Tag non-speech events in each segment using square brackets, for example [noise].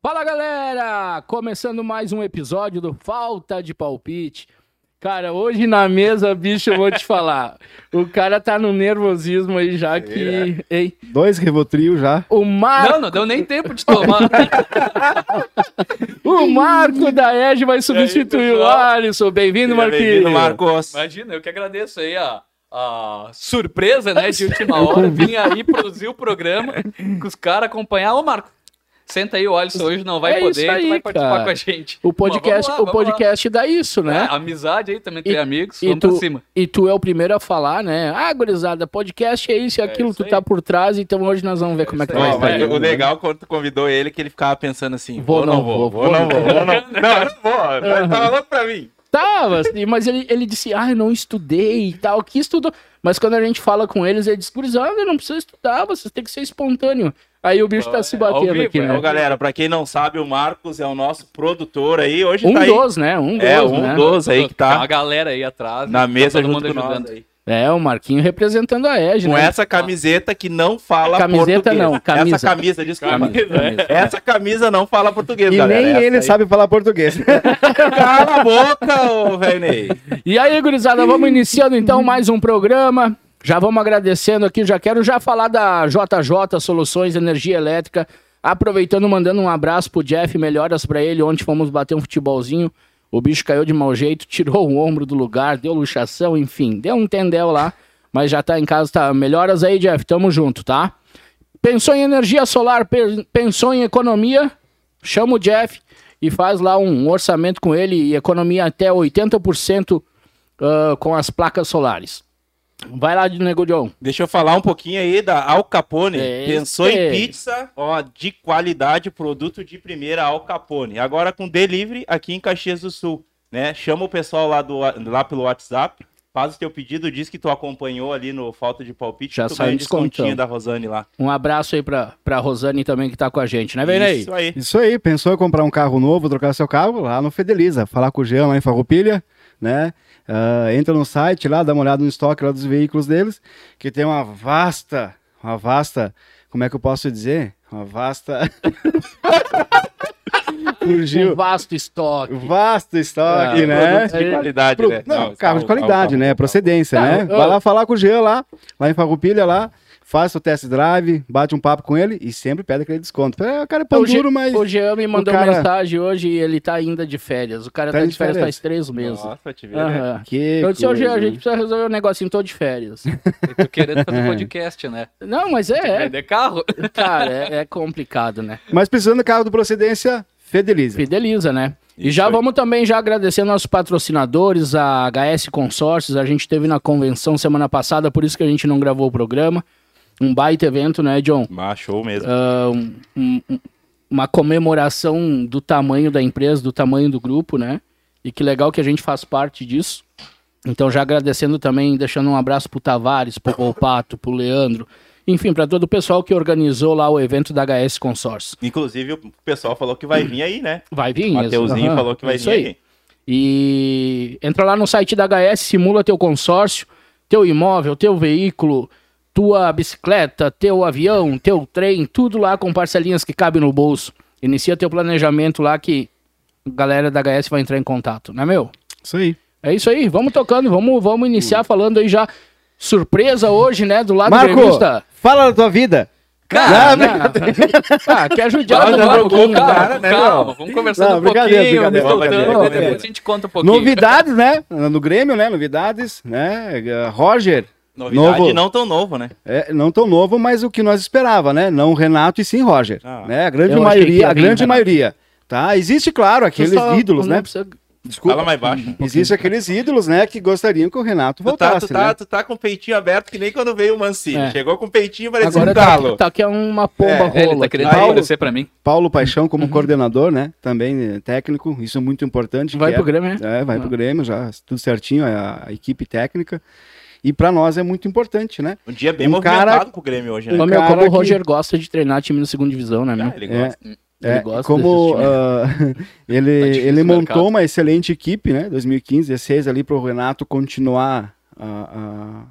Fala galera! Começando mais um episódio do Falta de Palpite. Cara, hoje na mesa, bicho, eu vou te falar. [laughs] O cara tá no nervosismo aí já que. Ei, Dois Rivotril já. o Marco, Não, não deu nem tempo de tomar. [laughs] o Marco da Edge vai substituir o? Alisson. Bem-vindo, Marquinhos. Bem-vindo, Marcos. Imagina, eu que agradeço aí a, a surpresa, né, de última [laughs] hora. Vim aí produzir o programa, com os caras acompanhar. Ô, Marco, senta aí, o Alisson hoje não vai É poder, tu aí, vai participar cara. com a gente. O podcast, Mas vamos lá, o lá. podcast dá isso, né? É, amizade aí também, tem E- amigos, E tu, pra cima. e tu é o primeiro a falar, né? Ah, gurizada, podcast é isso e aquilo, isso tu aí. tá por trás, então hoje nós vamos ver como é que isso vai estar. mas o né? legal quando tu convidou ele que ele ficava pensando assim: Vou, vou, não não vou, vou, vou, vou, não não vou, vou, não. [laughs] Não, vou. Mas Tava louco pra mim. Tava, assim, mas ele, ele disse, ah, eu não estudei e tal, que estudou. Mas quando a gente fala com eles, ele diz, gurizada, não precisa estudar, vocês têm que ser espontâneo. Aí o bicho tá se É, batendo vivo, aqui, é, né? Ô, galera, pra quem não sabe, o Marcos é o nosso produtor aí. Hoje Um tá aí. dos, né? Um dos, É, um né? dos aí que Tem uma tá galera aí atrás. na tá mesa todo junto mundo ajudando. aí. É, o Marquinho representando a Edge, Com né? essa camiseta que não fala Camiseta português. não, camisa. Essa camisa, desculpa. Camisa, Camisa. Essa camisa não fala português, E galera. nem Essa ele aí. sabe falar português. [laughs] Cala a boca, ô velho Ney. E aí, gurizada, vamos iniciando então mais um programa. Já vamos agradecendo aqui, já quero já falar da JJ Soluções Energia Elétrica, aproveitando mandando um abraço pro Jeff, melhoras pra ele, ontem fomos bater um futebolzinho, o bicho caiu de mau jeito, tirou o ombro do lugar, deu luxação, enfim, deu um tendel lá, mas já tá em casa, tá, melhoras aí, Jeff, tamo junto, tá? Pensou em energia solar, pe- pensou em economia, chama o Jeff e faz lá um orçamento com ele e economia até 80% ah, com as placas solares. Vai lá de Nego John. Deixa eu falar um pouquinho aí da Al Capone. Este. Pensou em pizza, ó, de qualidade, produto de primeira Al Capone. Agora com delivery aqui em Caxias do Sul, né? Chama o pessoal lá, do, lá pelo WhatsApp, faz o teu pedido, diz que tu acompanhou ali no Falta de Palpite, Já tu sai ganha um descontinho da Rosane lá. Um abraço aí pra, pra Rosane também que tá com a gente, né, Veinei? Isso aí. Isso aí, pensou em comprar um carro novo, trocar seu carro? Lá no Fedeliza. Falar com o Jean lá em Farroupilha, né? Ah, entra no site lá, dá uma olhada no estoque lá dos veículos deles, que tem uma vasta, uma vasta, como é que eu posso dizer? Uma vasta... [laughs] Um vasto estoque. Vasto estoque, Ah, né? De qualidade, Pro- né? Não, Não, carro de Al- qualidade, Al- né? Al- Procedência, Tá, né? Vai lá falar com o Jean lá, lá em Farroupilha lá, faz o test drive, bate um papo com ele e sempre pede aquele desconto. É, O cara é pão duro, mas... o Jean me mandou cara- mensagem hoje e ele tá ainda de férias. O cara tá, Tá de de férias, férias? faz três meses. Nossa, te né? Aham. Que Eu disse, ô Jean, a gente precisa resolver um negocinho, tô de férias. Eu tô querendo fazer [laughs] podcast, né? Não, mas é, Vender carro? é [laughs] cara, é, é complicado, né? Mas precisando de carro de procedência, Fedeliza. Fideliza, né? E Isso já vamos também já agradecer nossos patrocinadores, a HS Consórcios. A gente teve na convenção semana passada, por isso que a gente não gravou o programa. Um baita evento, né, John? Ah, show mesmo. Ah, um- um- um- uma comemoração do tamanho da empresa, do tamanho do grupo, né? E que legal que a gente faz parte disso. Então, já agradecendo também, deixando um abraço pro Tavares, pro Volpato, pro Leandro, enfim, para todo o pessoal que organizou lá o evento da HS Consórcio. Inclusive, o pessoal falou que vai vir aí, né? Vai vir? O Mateuzinho aham, falou que vai isso vir aí. aí. E entra lá no site da HS, simula teu consórcio, teu imóvel, teu veículo, tua bicicleta, teu avião, teu trem, tudo lá com parcelinhas que cabem no bolso. Inicia teu planejamento lá que a galera da HS vai entrar em contato, não é meu? Isso aí. É isso aí, vamos tocando, vamos, vamos iniciar falando aí já. Surpresa hoje, né, do lado Marco, gremista. fala da tua vida. Cara, Não, não. ah, quer judiar Não, do já Marco, trocou o cara. né, calma, vamos conversando Não, um brincadeira, pouquinho, brincadeira, me soltando, brincadeira, depois brincadeira. a gente conta um pouquinho. Novidades, né? No Grêmio, né? Novidades, né? Roger, Novidade Novo. não tão novo, né? é, não tão novo, mas o que nós esperava, né? Não o Renato e sim Roger. Ah. né? A grande que maioria, ia a grande Renato. maioria. Tá? Existe, claro, aqueles Só ídolos, não né? precisa- Desculpa. Fala mais baixo. Existe aqueles ídolos, né, que gostariam que o Renato Tu tá, voltasse, tu, tá, né? tu tá com o peitinho aberto que nem quando veio o Mancini. É. Chegou com o peitinho, parecia Agora um tá, galo. tá aqui é uma pomba É, É, ele rola. tá querendo Paulo- aparecer pra mim. Paulo Paixão como Uhum. coordenador, né? Também eh, técnico, isso é muito importante. Vai que pro é- Grêmio, né? É, vai pro Grêmio já, tudo certinho, a, a equipe técnica. E pra nós é muito importante, né? Um dia bem Um movimentado cara- pro Grêmio hoje, um né? Ô, meu, como o que- Roger gosta de treinar time na segunda divisão, né, meu? Ah, ele É, gosta. Ele É, gosta como ah, [laughs] ele, Tá ele o montou uma excelente equipe, né? 2015, 16 ali para o Renato continuar a,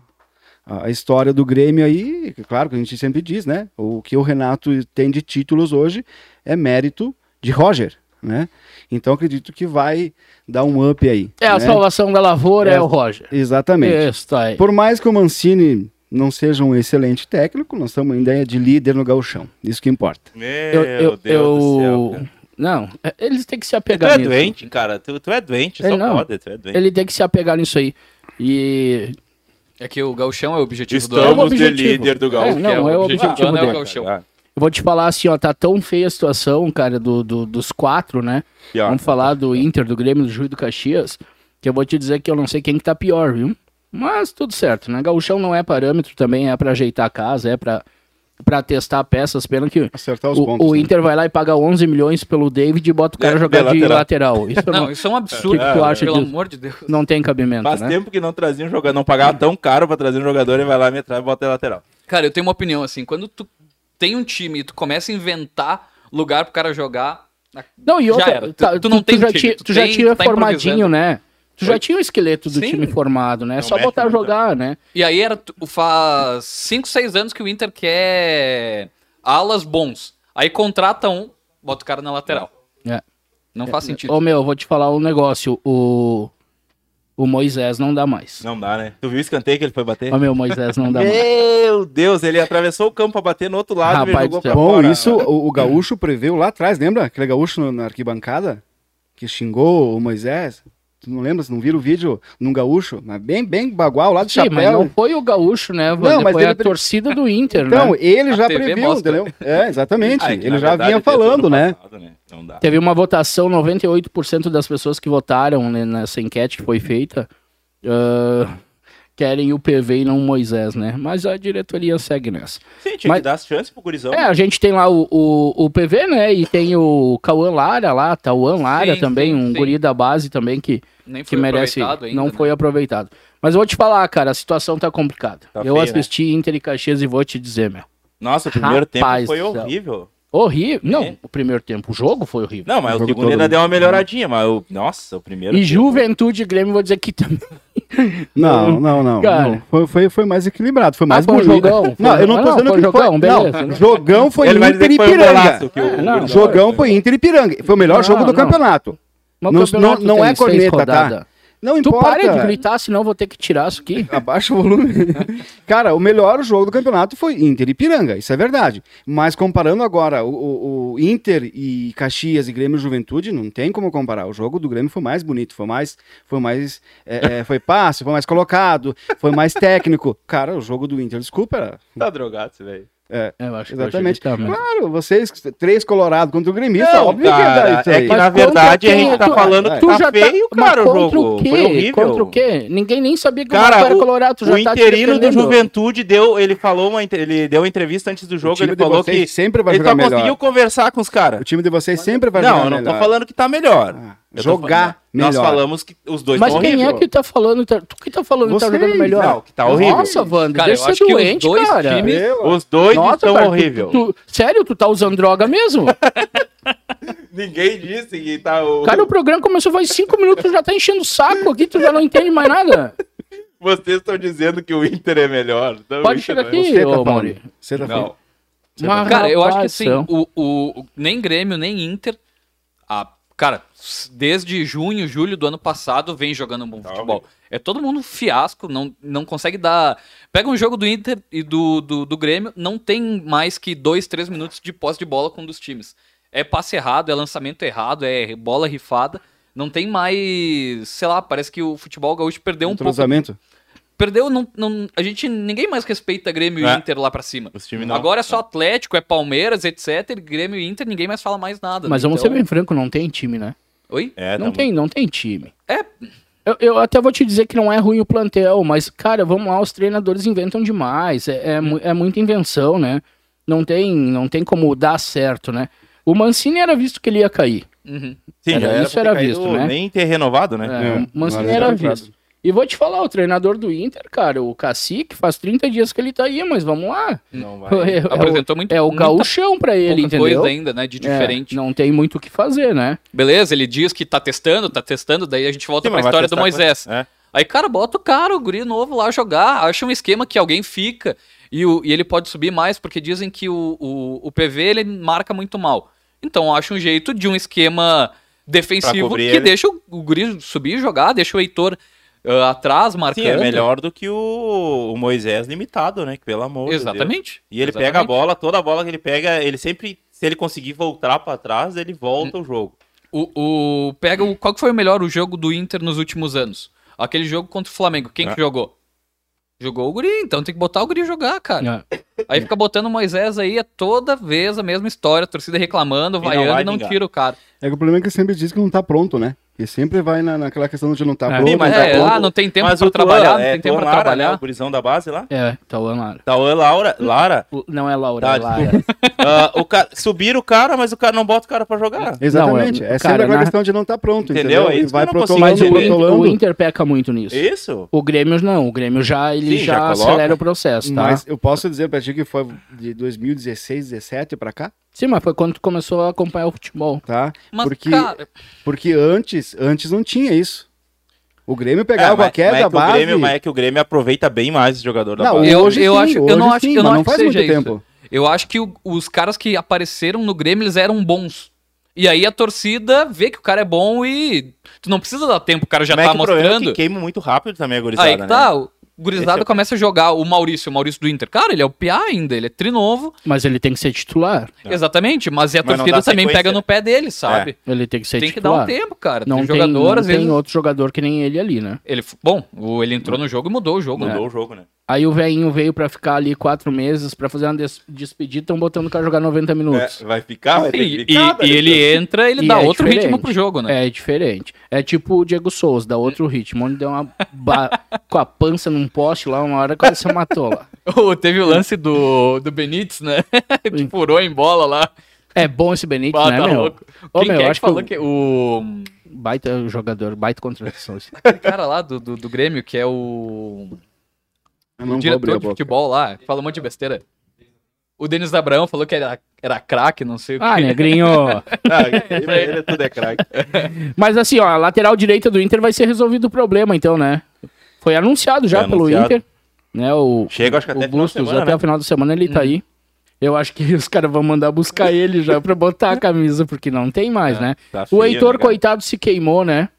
a, a história do Grêmio aí. Claro que a gente sempre diz, né? O que o Renato tem de títulos hoje é mérito de Roger, né? Então acredito que vai dar um up aí. É, a né? salvação da lavoura é, É. o Roger. Exatamente. Isso, aí. Por mais que o Mancini não seja um excelente técnico, nós estamos ainda de líder no gauchão. Isso que importa. Meu Eu, eu, Deus eu- do céu. cara. Não, é- eles têm que se Tu apegar é nisso. doente, cara. Tu, tu é doente, Ele só não. pode, tu é doente. Ele tem que se apegar nisso aí. E. É que o gauchão é o objetivo do É o ano. Estamos de objetivo. líder do É, Gaúcho. não, é o objetivo do ano é o gauchão. Eu vou te falar assim, ó, tá tão feia a situação, cara, do, do- dos quatro, né? Pior. Vamos falar do Inter, do Grêmio, do Juiz e do Caxias, que eu vou te dizer que eu não sei quem que tá pior, viu? Mas tudo certo, né? Gauchão não é parâmetro também, é pra ajeitar a casa, é pra, pra testar peças, pena que Acertar os o, pontos. o né? Inter vai lá e paga 11 milhões pelo David e bota o cara É, jogar de de lateral. lateral. [laughs] Isso Não, não, isso é um absurdo. que tu acha pelo disso? amor de Deus. não tem cabimento, Faz né? tempo que não trazia um jogador, não pagava tão caro pra trazer um jogador e vai lá, metrar e bota ele lateral. Cara, eu tenho uma opinião assim. Quando tu tem um time e tu começa a inventar lugar pro cara jogar. Não, e outra. Tu- tá, tu não tu, tem já, time, tinha, tu tu já tem- tinha tá formadinho, né? Tu já tinha o esqueleto do Sim. time formado, né? Não Só botar a muito, jogar, né? E aí era faz 5, 6 anos que o Inter quer alas bons. Aí contrata um, bota o cara na lateral. É. Não faz sentido. Ô, meu, vou te falar um negócio. O, o Moisés não dá mais. Não dá, né? Tu viu o escanteio que ele foi bater? Ô, meu, Moisés não dá [laughs] mais. Meu Deus, ele atravessou o campo pra bater no outro lado e Rapaz jogou do pra. Bom, fora. isso o, o Gaúcho preveu lá atrás, lembra? Aquele Gaúcho no- na arquibancada que xingou o Moisés. Tu não lembra? Você não viram o vídeo num Gaúcho? Mas bem, bem bagual, lá de Sim, mas chapéu. não foi o gaúcho, né, Wander? mas Foi ele a torcida do Inter, Então, né? ele já previu, mostra. entendeu? É, exatamente. Ah, é ele já verdade, vinha falando, né? passado, Não dá. Teve uma votação, 98% das pessoas que votaram né, nessa enquete que foi feita ah, querem o PV e não o Moisés, né? Mas a diretoria segue nessa. Sim, tinha Mas- que dar as chances pro gurizão. É, a gente tem lá o, o, o PV, né? E tem o Cauã Lara lá, Tauan Lara Sim, também, sim, um sim. guri da base também que, Nem que merece. ainda, não né? foi aproveitado. Mas eu vou te falar, cara, a situação tá complicada. Tá eu feio, assisti Inter e Caxias e vou te dizer, meu. Nossa, o primeiro Rapaz tempo foi céu. Horrível. Horrível. Não, É. o primeiro tempo, o jogo foi horrível. Não, mas O o segundo ainda deu uma melhoradinha, mas o... Nossa, o primeiro E tempo- Juventude e Grêmio, vou dizer que também. [laughs] Não, [laughs] não, não. Cara. não. Foi, foi, foi mais equilibrado, foi mais foi um bonito. jogão? Não, Foi- eu não Ah, tô não, dizendo foi que jogão, foi. beleza. Não, jogão foi Ele vai Inter dizer e foi um Piranga. que o- É, não, Jogão foi Inter e Piranga. Foi o melhor Não, jogo do não. campeonato. Não- campeonato não- não é corneta, tá? Não Tu importa. para de gritar, senão eu vou ter que tirar isso aqui. [laughs] Abaixa o volume. [laughs] Cara, o melhor jogo do campeonato foi Inter e Piranga, isso é verdade. Mas comparando agora o, o- o Inter e Caxias e Grêmio e Juventude, não tem como comparar. O jogo do Grêmio foi mais bonito, foi mais, foi mais, é, é, [laughs] foi passe, foi mais colocado, foi mais técnico. Cara, o jogo do Inter, desculpa, era- Tá drogado, esse velho. É, Eu acho exatamente. Que eu que tá, Claro, vocês, três colorados contra o gremista, Não, óbvio que cara, isso é aí. que na verdade a gente tá falando que Tu tá já feio, cara, o contra jogo. O quê? Foi horrível. Contra o quê? Ninguém nem sabia que o Cara, Marco era o, colorado. Tu já o tá te interino do. Juventude deu, ele falou uma, ele deu uma entrevista antes do O jogo, ele falou que sempre vai ele jogar só melhor. conseguiu conversar com os caras. O time de vocês sempre vai Não, jogar eu não melhor. tô falando que tá melhor. Ah, Eu tô jogar falando- Nós melhor. falamos que os dois Mas quem é horrível. que tá falando? tá- Tu que tá falando que tá Vocês, jogando melhor? não, que tá horrível. Nossa, Wander, Cara, deixa eu ser acho que os doente, dois cara. times- Os dois Nossa, estão cara, tu- horrível. tu- sério, tu tá usando droga mesmo? [laughs] Ninguém disse que tá o... Cara, o programa começou faz cinco minutos, tu já tá enchendo o saco aqui, tu já não entende mais nada. Vocês estão dizendo que o Inter é melhor. Não, Pode chegar não é. aqui, Você tá ô. Mauri. Você tá Não. Cara, eu acho que assim, o- o- nem Grêmio, nem Inter, a, cara, desde junho, julho do ano passado, vem jogando um bom Tá futebol. É todo mundo fiasco, não, não consegue dar. Pega um jogo do Inter e do, do, do Grêmio, não tem mais que dois, três minutos de posse de bola com um dos times. É passe errado, é lançamento errado, é bola rifada. Não tem mais, sei lá, parece que o futebol gaúcho perdeu um pouco. Perdeu, não, não, a gente ninguém mais respeita Grêmio É. e Inter lá pra cima. Não. Agora é só Atlético, é Palmeiras, etc. Grêmio e Inter, ninguém mais fala mais nada. Mas né? vamos Então- ser bem franco, não tem time, né? Oi? É, não tá tem, não tem time. É. Eu, eu até vou te dizer que não é ruim o plantel, mas, cara, vamos lá, os treinadores inventam demais. É, é, mu- é muita invenção, né? Não tem, não tem como dar certo, né? O Mancini era visto que ele ia cair. Uhum. Sim, Era- já era isso era visto, né? Nem ter renovado, né? É, É, o Mancini era visto. E vou te falar, o treinador do Inter, cara, o Cacique, faz 30 dias que ele tá aí, mas vamos lá. Não vai. É, [laughs] é Apresentou muito, é o gauchão pra ele, entendeu? coisa ainda, né? De diferente. É, não tem muito o que fazer, né? Beleza, ele diz que tá testando, tá testando, daí a gente volta Sim, pra história do Moisés. com- É. Aí, cara, bota o cara, o guri novo lá jogar, acha um esquema que alguém fica e, o, e ele pode subir mais, porque dizem que o, o, o PV ele marca muito mal. Então acha um jeito de um esquema defensivo que ele. deixa o, o Guri subir e jogar, deixa o Heitor ah, atrás marcando. Sim, é melhor do que o, o Moisés limitado, né? Que pelo amor de Deus. Exatamente. E ele Exatamente. pega a bola, toda a bola que ele pega, ele sempre, se ele conseguir voltar pra trás, ele volta o jogo. O, o- pega o, qual que foi o melhor o jogo do Inter nos últimos anos? Aquele jogo contra o Flamengo. Quem Ah. que jogou? Jogou o Guri, então tem que botar o Guri jogar, cara. É. Aí fica botando o Moisés aí, é toda vez a mesma história, a torcida reclamando, E não vaiando vai e não tira o cara. É que o problema é que sempre diz que não tá pronto, né? E sempre vai na, naquela questão de não tá É. pronto. Mas não tá é, pronto. ah, não tem tempo Mas pra o Tuan, trabalhar, não é, tem tempo Tuan pra Lara, trabalhar. Né, o gurizão da base lá. É, Tauan Lara. Tauan Laura, Lara. O- Não é Laura, Tá, é Lara. [laughs] ah, o cara, subir o cara, mas o cara não bota o cara pra jogar. Exatamente. Não, é- é, cara, sempre aquela na- questão de não tá pronto, Entendeu? entendeu? É E isso vai consigo Mas o Inter, o Inter peca muito nisso. Isso? O Grêmio não, o Grêmio já, ele Sim, já, já acelera o processo, tá? Mas eu posso dizer pra ti que foi de 2016, 17 pra cá, Sim, mas foi quando tu começou a acompanhar o futebol. tá? Mas, porque, cara, porque antes, antes não tinha isso. O Grêmio É, pegava mas- qualquer mas é da o base. Grêmio, mas é que o Grêmio aproveita bem mais o jogador da Não, base. Eu- hoje eu sim, acho- eu hoje não acho- sim, eu não acho que faz muito seja isso. tempo. eu acho que o- os caras que apareceram no Grêmio, eles eram bons. E aí a torcida vê que o cara é bom e tu não precisa dar tempo, o cara já Mas é tá que o problema é mostrando. que queima muito rápido também a gurizada, Aí que né? tá, o gurizada é- começa a jogar o Maurício, o Maurício do Inter. Cara, ele é o piá ainda, ele é trinovo. Mas ele tem que ser titular. É. Exatamente, mas e a Mas torcida também pega no né? pé dele, sabe? Ele tem que ser Tem que dar titular. um tempo, cara. Não tem tem, jogador, não às tem vezes. outro jogador que nem ele ali, né? Ele, bom, o- ele entrou no jogo e mudou o jogo. né? Mudou o jogo, né? Aí o velhinho veio pra ficar ali quatro meses pra fazer uma des- despedida, estão botando o cara jogar 90 minutos. É, vai ficar, vai ter E, que ficar, e- e ele entra, ele E dá é outro diferente. ritmo pro jogo, né? É diferente. É tipo o Diego Souza, dá outro ritmo, onde deu uma [laughs] com a pança num poste lá, uma hora quase se matou lá. [laughs] Ô, Teve o lance do, do Benítez, né? [laughs] que furou em bola lá. É bom esse Benítez, Bah, né, tá meu? louco. Ô, Quem meu, que é acho que falou que. O baita jogador, baita contradição. esse. aquele cara lá do, do, do Grêmio, que é o, o não vou abrir diretor a de boca. futebol lá, fala um monte de besteira. O Denis Abraão falou que era, era craque, não sei o Ah, quê. negrinho. [laughs] Ah, ele, ele tudo é craque. [laughs] Mas assim, ó, a lateral direita do Inter vai ser resolvido o problema, então, né? Foi anunciado já Foi pelo anunciado. Inter. Né, o, Chega, acho que até o final de Bustos, semana, até né? o final da semana ele tá aí. Eu acho que [laughs] os caras vão mandar buscar ele já pra botar a camisa, porque não tem mais, né? Tá O Heitor, né, cara? coitado, se queimou, né?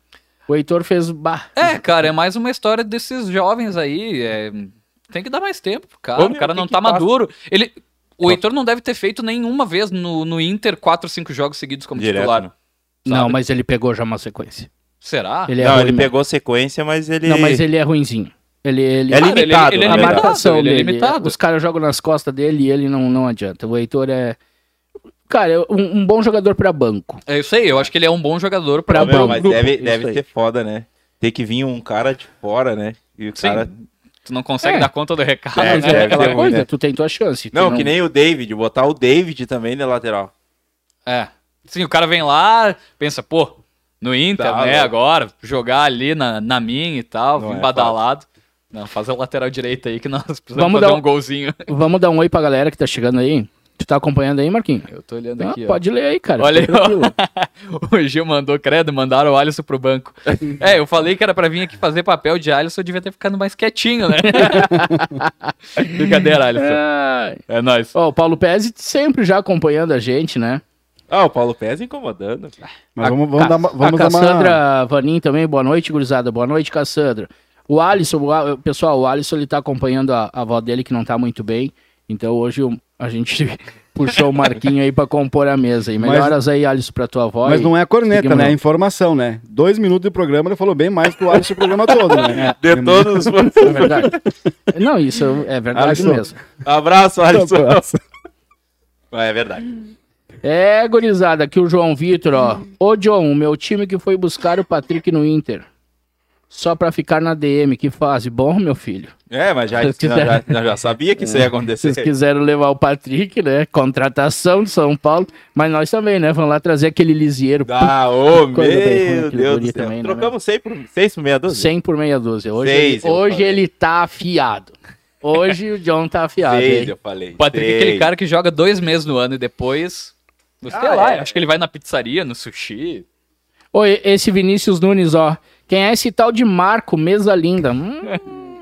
O Heitor fez. Bah, É, cara, é mais uma história desses jovens aí. é, Tem que dar mais tempo cara. Ô, o meu, cara que não tá passa? maduro. Ele, o Heitor não deve ter feito nenhuma vez no, no Inter 4, 5 jogos seguidos como Direto, titular. né? não, sabe? mas ele pegou já uma sequência. Será? Ele é não, ruim, ele né? pegou sequência, mas ele... Não, mas ele é ruinzinho. Ele, ele... É Cara, ele- limitado. ele é a limitado, marcação ele é dele. limitado. Os caras jogam nas costas dele e ele não, não adianta. O Heitor é. Cara, é um, um bom jogador pra banco. É isso aí, eu acho que ele é um bom jogador Não, meu, banco. mas deve, deve ser foda, né? Ter que vir um cara de fora, né? E o Sim. cara... Tu não consegue É. dar conta do recado, É, né? é aquela coisa, né? tu tem tua chance. tu Não, que nem o David, botar o David também na lateral. É. Sim, o cara vem lá, pensa, pô, no Inter, Tá, né, agora, jogar ali na, na minha e tal, Não vim é badalado. Não, faz a lateral direita aí que nós precisamos Vamos fazer dar um golzinho. Vamos dar um oi pra galera que tá chegando aí. Tu tá acompanhando aí, Marquinhos? Eu tô olhando Ah, aqui, ó. pode ler aí, cara. Olha aí, ó. [laughs] o Gil mandou, credo, mandaram o Alisson pro banco. [laughs] É, eu falei que era pra vir aqui fazer papel de Alisson, eu devia ter ficado mais quietinho, né? [laughs] Brincadeira, Alisson. Ai. É nóis. Ó, o Paulo Pezzi sempre já acompanhando a gente, né? Ah, o Paulo Pérez incomodando. Mas vamos, A vamos Ca- dar, uma- vamos a dar uma... Cassandra Vanin também, boa noite, gurizada. Boa noite, Cassandra. O Alisson, o A- pessoal, o Alisson ele tá acompanhando a, a avó dele que não tá muito bem. Então hoje o- a gente [laughs] puxou o Marquinho aí pra compor a mesa. E Mas- melhoras aí, Alisson, pra tua avó. Mas não é corneta, Seguimos né? É não. informação, né? Dois minutos de programa, ele falou bem mais que o Alisson o programa todo, né? De todos os... [laughs] É verdade. Não, isso é verdade Alisson. mesmo. Abraço, Alisson. [laughs] É verdade. É, gurizada, aqui o João Vitor, ó. Ô, John, o meu time que foi buscar o Patrick no Inter. Só pra ficar na DM, que fase. Bom, meu filho. É, mas já, já, quiser. já, já sabia que isso ia acontecer. Vocês quiseram levar o Patrick, né? Contratação de São Paulo. Mas nós também, né? Vamos lá trazer aquele lisieiro. Ah, ô, bem ruim, meu aquele Deus do céu. também, né, Trocamos 100 por, 6 por meia dúzia? 100 por meia dúzia. Hoje, Seis, ele, hoje falei. ele tá afiado. Hoje o John tá afiado. Seis, eu falei. O Patrick é aquele cara que joga dois meses no ano e depois. Sei Ah, lá, é. acho que ele vai na pizzaria, no sushi. Oi, esse Vinícius Nunes, ó. Quem é esse tal de Marco, mesa linda? Hum.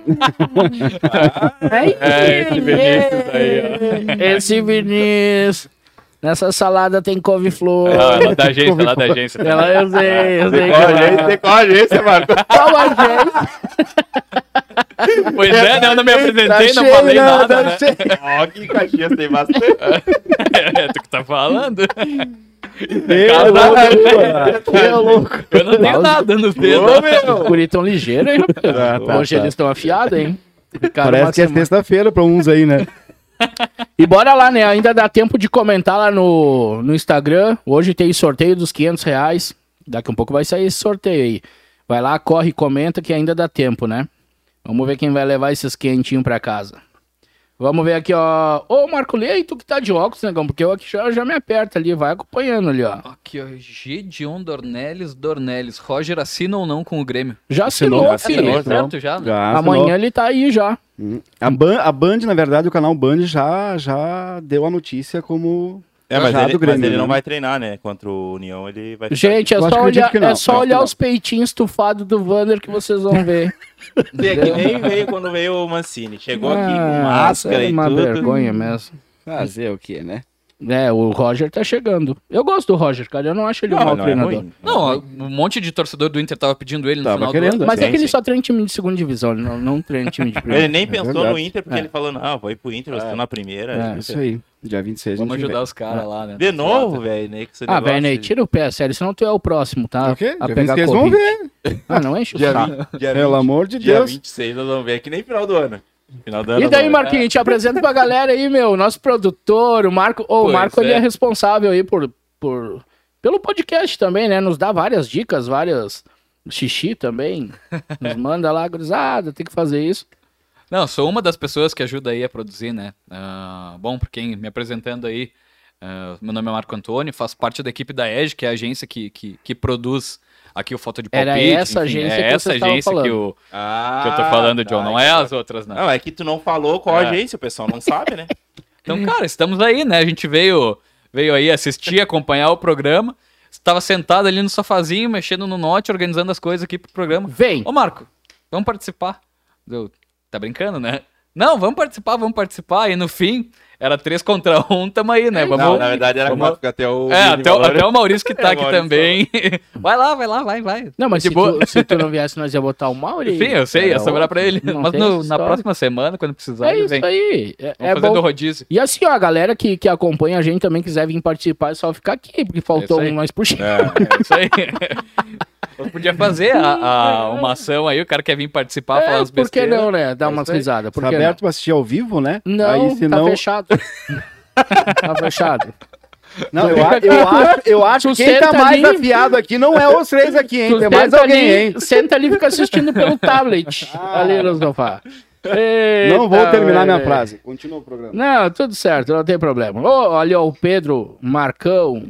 [laughs] É, esse Vinícius aí, ó. Esse Vinícius. Nessa salada tem couve-flor. Não, ela é da agência, ela é da agência. Ela, eu sei, eu sei. Qual ela- agência, tem qual agência, Marco? Qual agência? Pois é, né? Eu não me apresentei, Tá não cheio, falei não, nada, tá né? Ó, que Caxias tem bastante. [laughs] É tu que tá falando. Meu louco, meu louco. Eu não tenho nada nos dedos. Ô, meu! Os guri tão ligeiros, hein? Ah, tá, Hoje tá. eles estão afiados, hein? Parece que é sexta-feira pra uns aí, né? E bora lá, né? Ainda dá tempo de comentar lá no, no Instagram. Hoje tem sorteio dos 500 reais. Daqui um pouco vai sair esse sorteio aí. Vai lá, corre e comenta que ainda dá tempo, né? Vamos ver quem vai levar esses quentinhos pra casa. Vamos ver aqui, ó. Ô, Marco Lei, tu que tá de óculos, negão, porque eu aqui já, já me aperta ali. Vai acompanhando ali, ó. Aqui, ó. Gideon Dornelles Dornelles. Roger assina ou não com o Grêmio? Já assinou, Assinou, filho. assinou. certo já? né? Já Amanhã assinou. ele tá aí já. Hum. A, Ban- a Band, na verdade, o canal Band já, já deu a notícia como. É, mas ele, Grêmio, mas ele não né? vai treinar, né? Contra o União, ele vai Gente, é só olhar, que não. é só olhar não. os peitinhos estufados do Vander que vocês vão ver. [laughs] É que nem veio quando veio o Mancini. Chegou aqui com Ah, máscara é e uma tudo. vergonha mesmo. Fazer o quê, né? É, o Roger tá chegando. Eu gosto do Roger, cara. Eu não acho ele um Não, mau não é treinador. ruim. Não, um monte de torcedor do Inter tava pedindo ele no Tava final querendo. do ano. Mas Sim, é que ele sim. só treina em time de segunda divisão, ele não, não treina em time de [laughs] Ele primeira. nem pensou verdade. no Inter porque É. ele falou, não, vou ir pro Inter, eu estou na primeira. É. Isso aí. Dia 26. Vamos ajudar vê. os caras lá, né? De novo, velho, né? Ah, velho, Ney, tira o pé, sério, senão tu é o próximo, tá? O quê? A Dia pegar 26 vamos Covid. ver. Ah, não enche o Dia, saco. 20, dia Pelo 20, amor de dia Deus. 26 nós vamos ver, que nem final do ano. E daí. Marquinhos, te apresento pra galera aí, meu, nosso produtor, o Marco. Ô, o Marco, ele é. é responsável aí por, por. Pelo podcast também, né? Nos dá várias dicas, várias. Xixi também. [laughs] Nos manda lá, gurizada, tem que fazer isso. Não, sou uma das pessoas que ajuda aí a produzir, né? Ah, bom, por quem me apresentando aí, ah, meu nome é Marco Antônio, faço parte da equipe da EG, que é a agência que, que, que produz aqui o Foto de Era Palpite. essa agência é que essa agência que, eu, Ah, que eu tô falando, tá, John, não é as outras, não. Não, é que tu não falou qual É. agência, o pessoal não sabe, né? [laughs] Então, cara, estamos aí, né? A gente veio, veio aí assistir, acompanhar o programa. Estava sentado ali no sofazinho, mexendo no note, organizando as coisas aqui pro programa. Vem! Ô, Marco, vamos participar. Eu, tá brincando, né? Não, vamos participar, vamos participar. E no fim, era três contra um, tamo aí, né? Vamos, Não, na verdade era vamos- quatro, até o... É, até, o- até o Maurício que [laughs] tá É, aqui Maurício também. [laughs] Vai lá, vai lá, vai, vai. Não, mas De se boa. tu, se tu não viesse, nós ia botar o Mauri. Enfim, eu sei, ia sobrar pra ele. Não Mas no- na próxima semana, quando precisar, É ele isso vem. aí. É, Vamos é fazer do bom. rodízio. E assim, ó, a galera que, que acompanha a gente também quiser vir participar, é só ficar aqui, porque faltou É um mais puxando. É. [laughs] É isso aí. Nós podia fazer a, a- uma ação aí, o cara quer vir participar, falar É, umas por que besteiras. não, né? Dar É umas risadas. Tá aberto pra assistir ao vivo, né? não? Aí, se tá não... fechado. tá fechado. Não, eu, a- eu acho, eu acho que quem tá mais ali- afiado aqui não é os três aqui, hein? Tem mais senta alguém, ali, hein? Senta ali e fica assistindo pelo [laughs] tablet. ali no sofá. Não vou Eita, terminar minha frase. Continua o programa. Não, tudo certo, não tem problema. Ô, olha ó, o Pedro Marcão.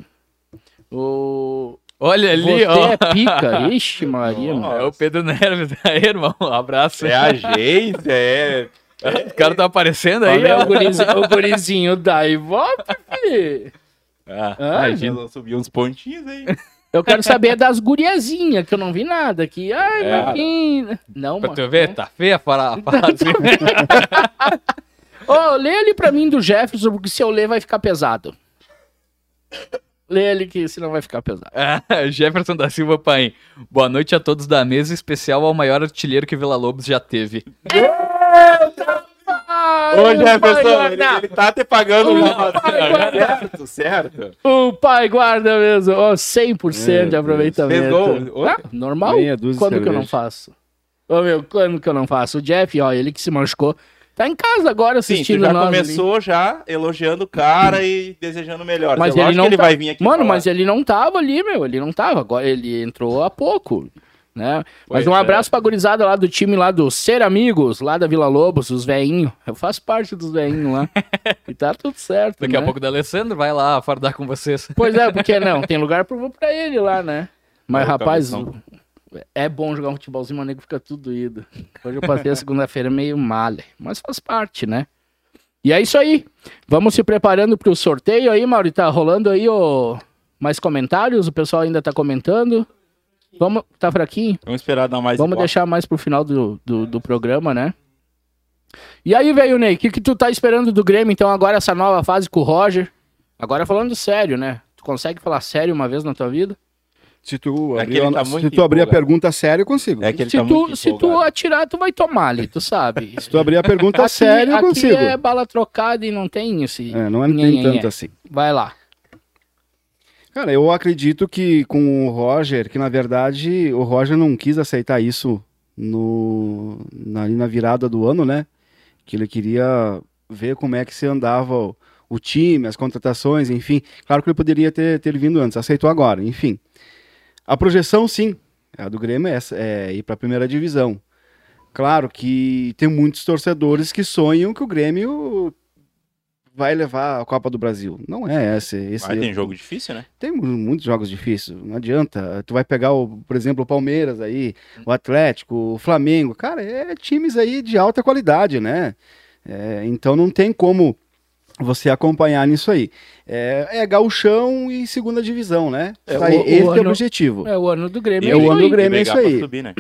O... Olha ali, Você ó. é pica. Ixi, Maria, [laughs] mano. É o Pedro Neves aí, [laughs] irmão. Um abraço. É agência, é... O cara tá aparecendo aí, Olha ó. o gurizinho, o gurizinho da Ivope, filho. Ah, Ah, imagina. Nós subir uns pontinhos aí. Eu quero saber das guriazinhas, que eu não vi nada aqui. Ai, É. Marquinhos. Não, Pra mano. tu ver, tá feia a fara- a [laughs] fase. [laughs] Ô, lê ali pra mim do Jefferson, porque se eu ler vai ficar pesado. Lê ali que senão vai ficar pesado. [laughs] Ah, Jefferson da Silva Paim. Boa noite a todos da mesa, especial ao maior artilheiro que Vila Lobos já teve. Ô, o pai Jefferson, guarda. ele, ele tá te pagando pai guarda. Certo, certo. O pai guarda mesmo. Ó, 100% de Meu aproveitamento. Deus. Fez gol? Ah, normal? De Quando que eu não faço? Ô, meu, quando que eu não faço? O Jeff, ó, ele que se machucou. Tá em casa agora Sim, tu assistindo já nós ali. começou já elogiando o cara e desejando melhor. Mas É ele não que ele tá- vai vir aqui Mano, falar. mas ele não tava ali, meu. Ele não tava. Agora ele entrou há pouco. Né? Mas Pois um é. abraço pra gurizada lá do time lá do Ser Amigos, lá da Vila Lobos, os veinhos. Eu faço parte dos veinhos lá. [laughs] e tá tudo certo. Daqui né? a pouco da Alessandro vai lá fardar com vocês. Pois é, porque [laughs] não, tem lugar pro, pra ele lá, né? Mas, É, rapaz, é bom jogar um futebolzinho, mas nego fica tudo ido. Hoje eu passei a segunda-feira meio male, mas faz parte, né? E é isso aí. Vamos se preparando pro sorteio aí, Mauri. Tá rolando aí o... mais comentários? O pessoal ainda tá comentando. Vamos, tá fraquinho? Vamos esperar dar mais Vamos deixar mais pro final do, do, do programa, né? E aí, velho, Ney, o que, que tu tá esperando do Grêmio, então, agora essa nova fase com o Roger? Agora falando sério, né? Tu consegue falar sério uma vez na tua vida? Se tu É abrir, a- tá se tu abrir a pergunta séria, eu consigo. É que ele se, tá tu, muito se tu atirar, tu vai tomar ali, tu sabe. [laughs] Se tu abrir a pergunta Aqui- séria, eu aqui consigo. é bala trocada e não tem esse. É, não é nem tanto assim. Vai lá. Cara, eu acredito que com o Roger, que na verdade o Roger não quis aceitar isso no, na, na virada do ano, né? Que ele queria ver como é que se andava o, o time, as contratações, enfim. Claro que ele poderia ter, ter vindo antes, aceitou agora, enfim. A projeção, sim, a do Grêmio é, essa, é ir para a primeira divisão. Claro que tem muitos torcedores que sonham que o Grêmio vai levar a Copa do Brasil. Não é esse. esse Mas tem jogo difícil, né? tem mu- muitos jogos difíceis, não adianta. Tu vai pegar, o, por exemplo, o Palmeiras aí, o Atlético, o Flamengo. Cara, é times aí de alta qualidade, né? É, então não tem como você acompanhar nisso aí. É, é gauchão e segunda divisão, né? É, Isso aí, o- o esse é o ano- objetivo. É o ano do Grêmio. É é o isso ano aí. do Grêmio, é isso aí. subir, né?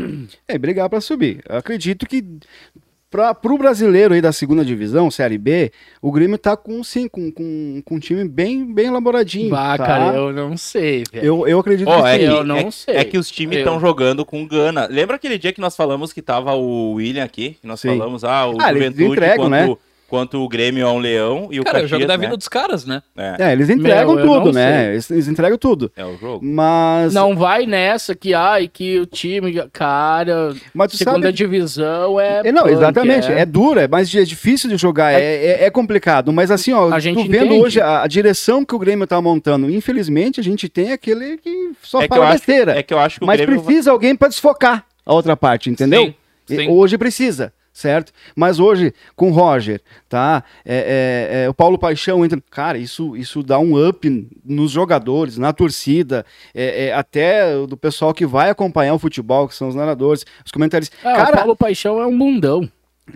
É, brigar para subir. Eu acredito que para o brasileiro aí da segunda divisão, Série B, o Grêmio tá com, sim, com, com, com um time bem, bem elaboradinho. Bah, tá? cara, eu não sei, velho. eu, eu acredito Ó, que é, sim. que, eu não é- sei. é que os times Eu- estão jogando com gana. Lembra aquele dia que nós falamos que tava o William aqui? Que nós Sim. falamos, ah, o Ah, eles Juventude entregam, quanto, né? Quanto o Grêmio é um leão e o Cara, é o Caxias, jogo da né? vida dos caras, né? É, É, eles entregam Meu, eu tudo, né? Eles, eles entregam tudo. é o jogo. Mas, Não vai nessa que, ai, que o time, cara, mas tu segunda sabe... divisão é. É, não, punk, exatamente. É. é. duro, é mais é difícil de jogar, é, é, é complicado. Mas assim, ó, A gente tu vendo entende. hoje a, a direção que o Grêmio tá montando, infelizmente a gente tem aquele que só É que, fala acho, besteira. é que eu acho que o mas Grêmio... precisa alguém para desfocar a outra parte, entendeu? Sim, E- sim. Hoje precisa, certo? Mas hoje, com o Roger, tá? É, é, é, o Paulo Paixão entra. Cara, isso, isso dá um up nos jogadores, na torcida, é, é, até do pessoal que vai acompanhar o futebol, que são os narradores, os comentaristas. Ah, o cara, Paulo Paixão é um bundão.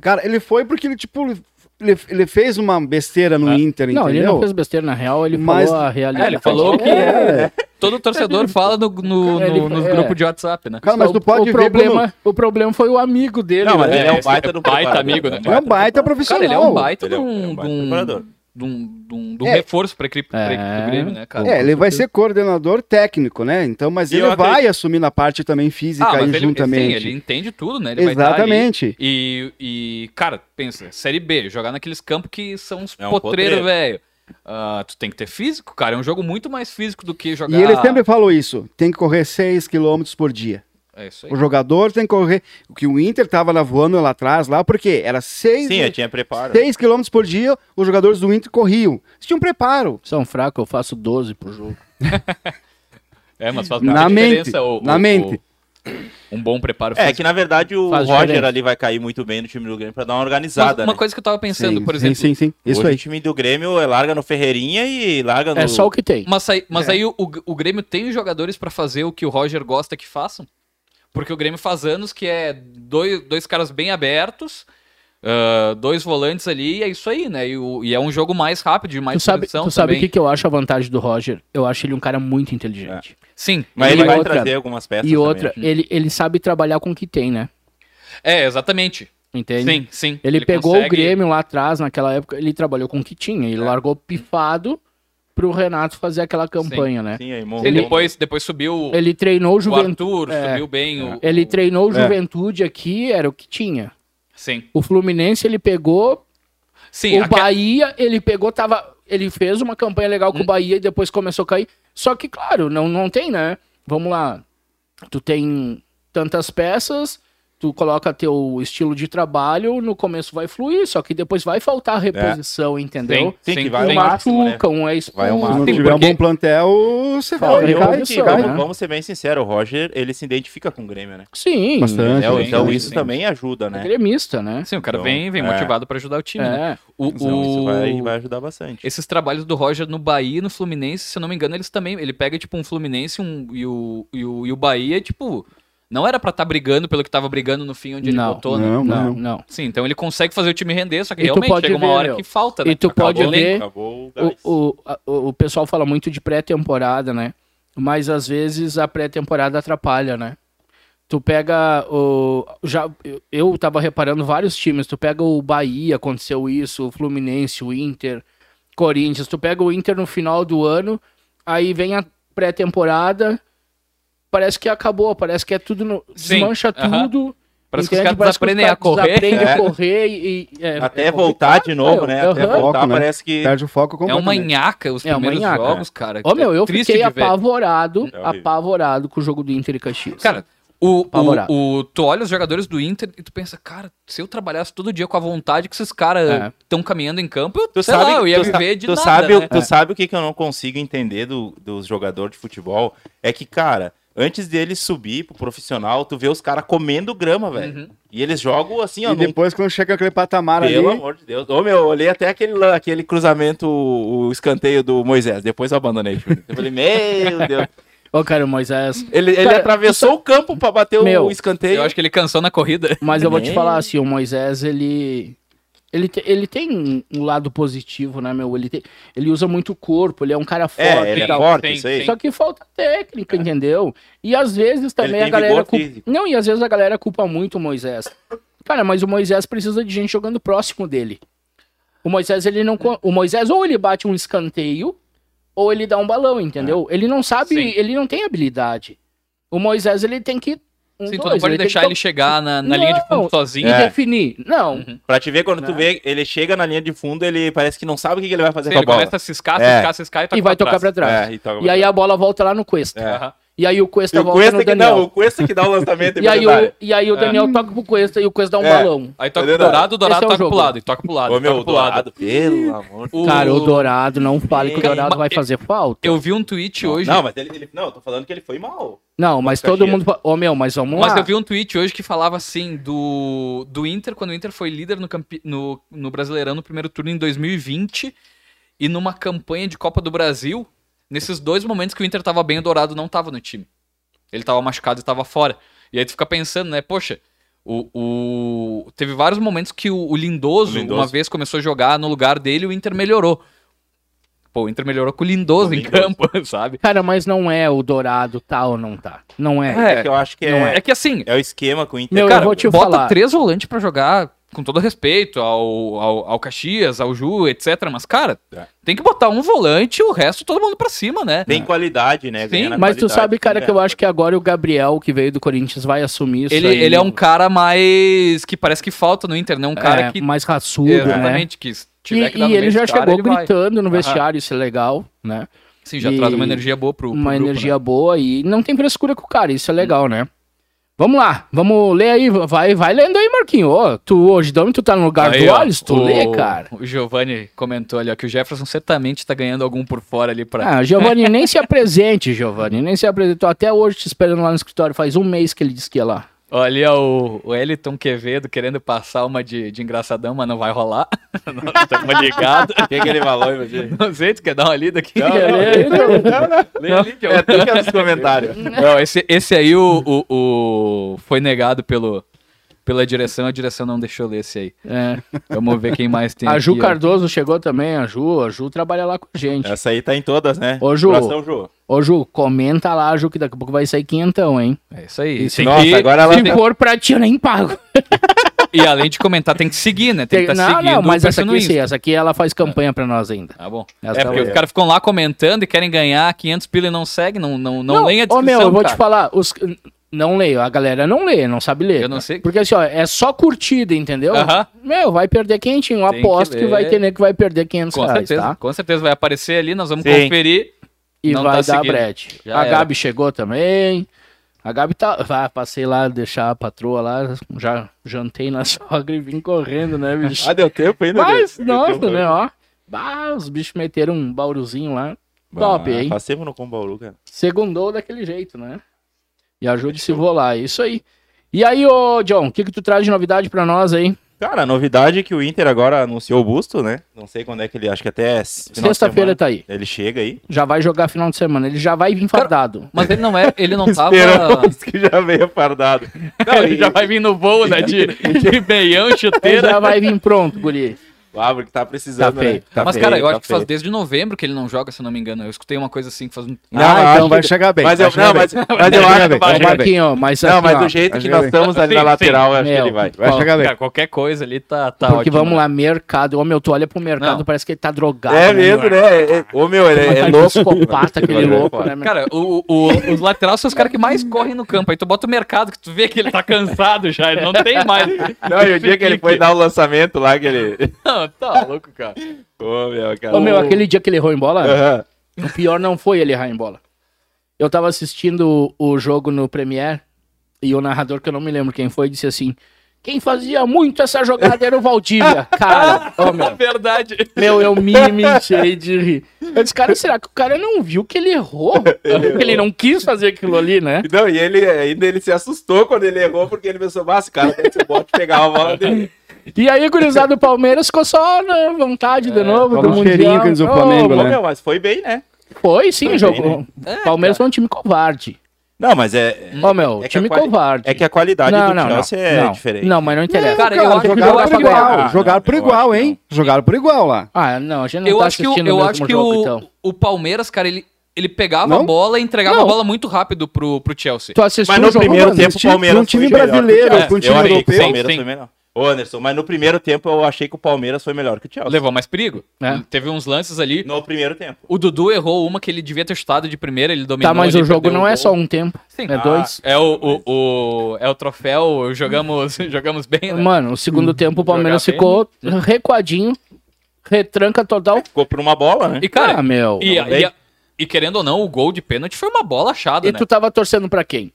cara, ele foi porque ele, tipo, ele, ele fez uma besteira no Ah. Inter, Não, entendeu? ele não fez besteira na real, ele Mas- falou a realidade. É, ele falou que É. todo torcedor fala no, no, no- nos é. grupos de WhatsApp, né? Cara, mas o, tu pode o ver problema, o problema foi o amigo dele. Não, mas né? ele é um baita do baita preparador, amigo, né? É um baita profissional. Cara, ele é um baita Ele é um- um, é um baita um, preparador. De um- de um- de um É. reforço pra equipe, pra equipe É. do Grêmio, né, cara? É, ele vai ser coordenador técnico, né? Então, mas E ele vai acredito- assumir na parte também física Ah, mas aí ele, juntamente. sim, ele entende tudo, né? Ele ali. Exatamente. E, e, cara, pensa, Série B, jogar naqueles campos que são uns É um potreiros, potreiro. velho. Ah, tu tem que ter físico, cara. É um jogo muito mais físico do que jogar. E ele sempre falou isso: tem que correr 6 km por dia. É isso aí. O jogador tem que correr. O que o Inter tava lá voando lá atrás, lá, porque era 6 Sim, eu tinha preparo. km por dia, os jogadores do Inter corriam. Eles tinham preparo. São fracos, eu faço 12 pro jogo. [laughs] É, mas faz Na muita mente, diferença o- na o- mente. o- um bom preparo É, físico. que na verdade o Faz Roger diferença. ali vai cair muito bem no time do Grêmio pra dar uma Mas organizada, uma né? coisa que eu tava pensando, sim, por sim, exemplo, sim, sim. Isso Hoje aí. o time do Grêmio é, larga no Ferreirinha e larga no... É só o que tem. Mas, aí, mas É. aí o, o Grêmio tem os jogadores pra fazer o que o Roger gosta que façam? Porque o Grêmio faz anos que é dois, dois caras bem abertos, ah, dois volantes ali, e é isso aí, né? E, o- e é um jogo mais rápido, de mais Tu sabe, tu sabe o também. que, que eu acho a vantagem do Roger? Eu acho ele um cara muito inteligente. Sim, Mas E ele vai outra- trazer algumas peças E também, outra, acho. ele, ele sabe trabalhar com o que tem, né? é, exatamente. Entende? Sim, sim. Ele, pegou consegue- o Grêmio lá atrás, naquela época, ele trabalhou com o que tinha. Ele largou pifado pro Renato fazer aquela campanha, né? Sim, aí, Sim, montou- depois, depois subiu Ele treinou o o Juventude. Arthur, é. subiu bem o... Ele treinou o É. Juventude aqui, era o que tinha. Sim. O Fluminense ele pegou, Sim, o aque- Bahia ele pegou, tava, ele fez uma campanha legal Hum. com o Bahia e depois começou a cair. Só que, claro, não, não tem, né? Vamos lá. Tu tem tantas peças, tu coloca teu estilo de trabalho, no começo vai fluir, só que depois vai faltar reposição, entendeu? Sim, que vai. Um máximo, né? machuca, um é expulso. Se não tiver um bom plantel, você Fala, vai, eu cai, né? vamos ser bem sinceros, o Roger, ele se identifica com o Grêmio, né? Sim, Bastante. Então, sim, então sim, isso sim. também ajuda, é né? gremista, né? Sim, o cara Então, vem, vem é. motivado pra ajudar o time, né? É. O, Então, isso o- vai, vai ajudar bastante. Esses trabalhos do Roger no Bahia e no Fluminense, se eu não me engano, eles também. Ele pega, tipo, um Fluminense um, e, o, e, o, e o Bahia, tipo. Não era pra estar brigando pelo que tava brigando no fim onde ele Não, botou, né? não, Não, não. Sim, então ele consegue fazer o time render, só que E realmente pode chega uma ver, hora meu, que falta, né? e tu Acabou pode o ver- o. O, o, o, pessoal fala muito de pré-temporada, né? Mas às vezes a pré-temporada atrapalha, né? Tu pega o. Já, eu- eu tava reparando vários times. Tu pega o Bahia, aconteceu isso, o Fluminense, o Inter. Corinthians. Tu pega o Inter no final do ano, aí vem a pré-temporada, parece que acabou, parece que é tudo no, Sim, desmancha aham. tudo. Parece que os caras Parece desaprendem a correr. desaprendem É. a correr e, e- é- Até é voltar de novo, né? meu. Até voltar, Foco, né? parece que. Perde o foco É uma nhaca os É primeiros nhaca. jogos, cara. Ô, meu, É eu fiquei apavorado, É apavorado com o jogo do Inter e Caxias. Cara, o, Apavorado. o, o- tu olha os jogadores do Inter e tu pensa, cara, se eu trabalhasse todo dia com a vontade que esses caras É. estão caminhando em campo, eu, Tu sei sabe, lá, eu ia tu sa- viver de tu nada, sabe, o- né? Tu sabe o que, que eu não consigo entender do, dos jogadores de futebol? É que, cara, antes deles subir pro profissional, tu vê os caras comendo grama, velho. Uhum. E eles jogam assim, ó, E num depois, quando chega aquele patamar Pelo ali, amor de Deus. Ô, meu, eu olhei até aquele, aquele cruzamento, o, escanteio do Moisés. Depois eu abandonei. Eu falei, meu Deus. [laughs] Ô, cara, o Moisés. Ele, ele Cara, atravessou o campo pra bater Meu, o escanteio. Eu acho que ele cansou na corrida. Mas eu vou te falar assim, o Moisés, ele. Ele, te- ele tem um lado positivo, né, meu? Ele, tem- ele usa muito o corpo, ele é um cara forte É, ele e é tal. forte, Sim, isso aí. Só que falta técnica, entendeu? E às vezes também tem a galera culpa... Não, e às vezes a galera culpa muito o Moisés. Cara, mas o Moisés precisa de gente jogando próximo dele. O Moisés, ele não. O Moisés, ou ele bate um escanteio, ou ele dá um balão, entendeu? Ele não sabe, Sim. ele não tem habilidade. O Moisés, ele tem que. Um, Sim, tu dois, não pode ele deixar ele chegar na, na linha de Não, fundo sozinho. e É. definir. Não. Pra te ver, quando tu Né? vê, ele chega na linha de fundo, ele parece que não sabe o que, que ele vai fazer Sim, com a ele bola. começa a ciscar, É. ciscar, ciscar e toca E vai tocar pra trás. É, e toca E pra aí trás. a bola volta lá no Cuesta. É. Aham. E aí o Cuesta o volta Cuesta no que Daniel. não, o Cuesta que dá o lançamento E aí, o, e aí o Daniel toca pro Cuesta e o Cuesta dá um É. balão. Aí toca É pro. Dourado, o Dourado é o toca pro lado, e toca pro lado, Ô, meu, toca pro lado. dourado, pelo amor de O- Cara, o Dourado não fale que o Dourado vai fazer falta. Eu vi um tweet hoje. Não, mas ele, ele- Não, eu tô falando que ele foi mal. Não, mas todo mundo. Ô meu, mas vamos Mas lá. eu vi um tweet hoje que falava assim do, do Inter, quando o Inter foi líder no, campe- no, no Brasileirão no primeiro turno em 2020 e numa campanha de Copa do Brasil, nesses dois momentos que o Inter tava bem, o Dourado não tava no time. Ele tava machucado e tava fora. E aí tu fica pensando, né, poxa, o, o- teve vários momentos que o, o Lindoso, O Lindoso. uma vez começou a jogar no lugar dele e o Inter melhorou. Pô, o Inter melhorou com o Lindoso O em Lindoso. campo, [laughs] sabe? Cara, mas não é o Dourado, tá ou não tá? Não é. É, que eu acho que não é, É que assim, é o esquema com o Inter. Meu, eu cara, vou te bota falar. três volantes pra jogar, com todo respeito ao, ao, ao Caxias, ao Ju, etc. Mas, cara, É. tem que botar um volante e o resto todo mundo pra cima, né? Tem qualidade, né? Sim, Mas tu sabe, cara, que eu é. acho que agora o Gabriel, que veio do Corinthians, vai assumir isso Ele, aí. ele é um cara mais. que parece que falta no Inter, né? Um cara É, que. mais raçudo, né? Exatamente, que se tiver E, que dar e no ele já chegou ele vai. gritando no Aham. vestiário, isso é legal, né? Sim, já E traz uma energia boa pro, pro uma grupo, energia né? boa e não tem frescura com o cara, isso é legal, né? Vamos lá, vamos ler aí, vai, vai lendo aí, Marquinho. Ô, tu hoje, Dome, tu tá no lugar Aí, do Olhos, tu o, lê, cara. O Giovanni comentou ali, ó, que o Jefferson certamente tá ganhando algum por fora ali pra. Ah, Giovanni, nem se apresente, Giovanni, nem se apresentou. Até hoje te esperando lá no escritório, faz um mês que ele disse que ia lá. Olha o, o Eliton Quevedo querendo passar uma de, de engraçadão, mas não vai rolar. [laughs] não estamos ligados. O que, que ele falou, imagina? [laughs] Não sei, tu quer dar uma lida aqui? Não, não? Lê ali, John. É tu que é nos comentários. Não, esse, esse aí o, o, o- foi negado pelo, pela direção, a direção não deixou ler esse aí. É. Vamos ver quem mais tem A Ju aqui, ó. Cardoso chegou também, a Ju, a Ju trabalha lá com a gente. Essa aí tá em todas, né? Ô, Ju. Abração, Ju. Ô Ju, comenta lá, Ju, que daqui a pouco vai sair quinhentão, hein? É isso aí. Isso. Tem Nossa, que- agora ela Se tem... for pra ti, eu nem pago. [laughs] E além de comentar, tem que seguir, né? Tem que estar não, seguindo não, mas o essa aqui sim, essa aqui ela faz campanha pra nós ainda. Tá bom. Essa é porque aí. os caras ficam lá comentando e querem ganhar 500 pila e não seguem, não, não, não, leem a Ô descrição, meu, eu vou cara. te falar, os... não leio, a galera não lê, não sabe ler. Eu não sei. Porque assim, ó, é só curtida, entendeu? Aham. Meu, vai perder quentinho, eu Tem que aposto que, ler. vai ter que vai perder 500 Com reais, certeza, tá? com certeza vai aparecer ali, nós vamos Sim. conferir. E Não vai tá dar seguindo. brete. Já a era. Gabi chegou também. A Gabi tá. Vai, passei lá, deixar a patroa lá. Já jantei na [laughs] sogra e vim correndo, né, bicho? Ah, deu tempo ainda? Mas, Deu nossa, tempo, né, ó. Bah, os bichos meteram um bauruzinho lá. Top, hein? Passemos no Combauru, cara. Segundou daquele jeito, né? E ajude se vou lá, isso aí. E aí, ô John, o que, que tu traz de novidade pra nós aí? Cara, a novidade é que o Inter agora anunciou o busto, né? Não sei quando é que ele... Acho que até Sexta-feira tá aí. Ele chega aí. Já vai jogar final de semana. Ele já vai vir fardado. Mas ele não é, ele não [laughs] tava. Esperamos que já veio fardado. [laughs] Não, ele já vai vir no voo, né? De, [laughs] de meião, Ele chuteira. já vai vir pronto, guri. Ah, porque tá precisando, Tá feio. né? Tá Mas, feio, cara, eu tá acho que faz feio. desde novembro que ele não joga, se eu não me engano. Eu escutei uma coisa assim que faz um. Não, ah, então acho vai que- chegar bem. Mas eu, chegar não, bem. mas, mas eu Vai acho que vai. chegar bem. Mas Não, aqui, mas do jeito vai que nós estamos ali na Sim, lateral, eu acho que ele vai. Vai chegar bem. Cara, qualquer coisa ali tá. tá Porque ótimo, vamos né? lá, mercado. Ô, meu, tu olha pro mercado, Não. parece que ele tá drogado. É mesmo, meu? né? É- Ô, meu, ele é, é louco. Aquele [laughs] louco, né? Cara, o, o- os laterais são os caras que mais correm no campo. Aí tu bota o mercado, que tu vê que ele tá cansado já, ele não tem mais. Não, e o dia que ele foi dar o lançamento lá, que ele. Não, [laughs] tá louco, cara. Ô, meu, cara. Ô, meu, aquele dia que ele errou em bola, Aham. o pior não foi ele errar em bola. Eu tava assistindo o jogo no Premiere e o narrador, que eu não me lembro quem foi, disse assim: quem fazia muito essa jogada era o Valdívia. [laughs] Cara, ô, meu, É verdade. meu, eu me mentei de rir. Eu disse, cara, será que o cara não viu que ele errou? Que [laughs] ele não quis fazer aquilo ali, né? Não, e ele ainda ele se assustou quando ele errou, porque ele pensou, mas esse cara tem que bote pegar a bola dele. E aí, o gurizada do Palmeiras ficou só na vontade de novo do Vamos cheirinho Mundial. que diz o Ô, Flamengo, Ô, né? meu, mas foi bem, né? Foi, sim, Foi jogou. bem, Palmeiras foi um time covarde. Não, mas é. Ô, meu, É que time quali- covarde. É que a qualidade não, do não, Chelsea não, é não. diferente. Não, mas não interessa. Cara, Cara, eu acho que jogaram jogar por igual. igual. Ah, jogaram por eu igual, hein? Jogaram por igual lá. Ah, não, a gente não Eu tá acho que, o, assistindo eu o mesmo acho que jogo, o, então. o Palmeiras, cara, ele, ele pegava Não? a bola e entregava Não. a bola muito rápido pro, pro Chelsea. Tu assistiu Mas no o jogo, primeiro mano? tempo o Palmeiras um time foi melhor que o brasileiro, com um time Eu que europeu. o Palmeiras Sim, foi melhor. Ô, Anderson, mas no primeiro tempo eu achei que o Palmeiras foi melhor que o Chelsea. Levou mais perigo. É. Teve uns lances ali. No primeiro tempo. O Dudu errou uma que ele devia ter chutado de primeira, ele dominou. Tá, mas o jogo não é gol. só um tempo, Sim. é Ah, dois. É o, o, o- é o troféu, jogamos, [laughs] jogamos bem, né? Mano, o segundo tempo o Palmeiras Jogar ficou recuadinho, retranca total. Ficou por uma bola, né? E, cara, ah, meu. e, e, e querendo ou não, o gol de pênalti foi uma bola achada, E né? tu tava torcendo pra quem?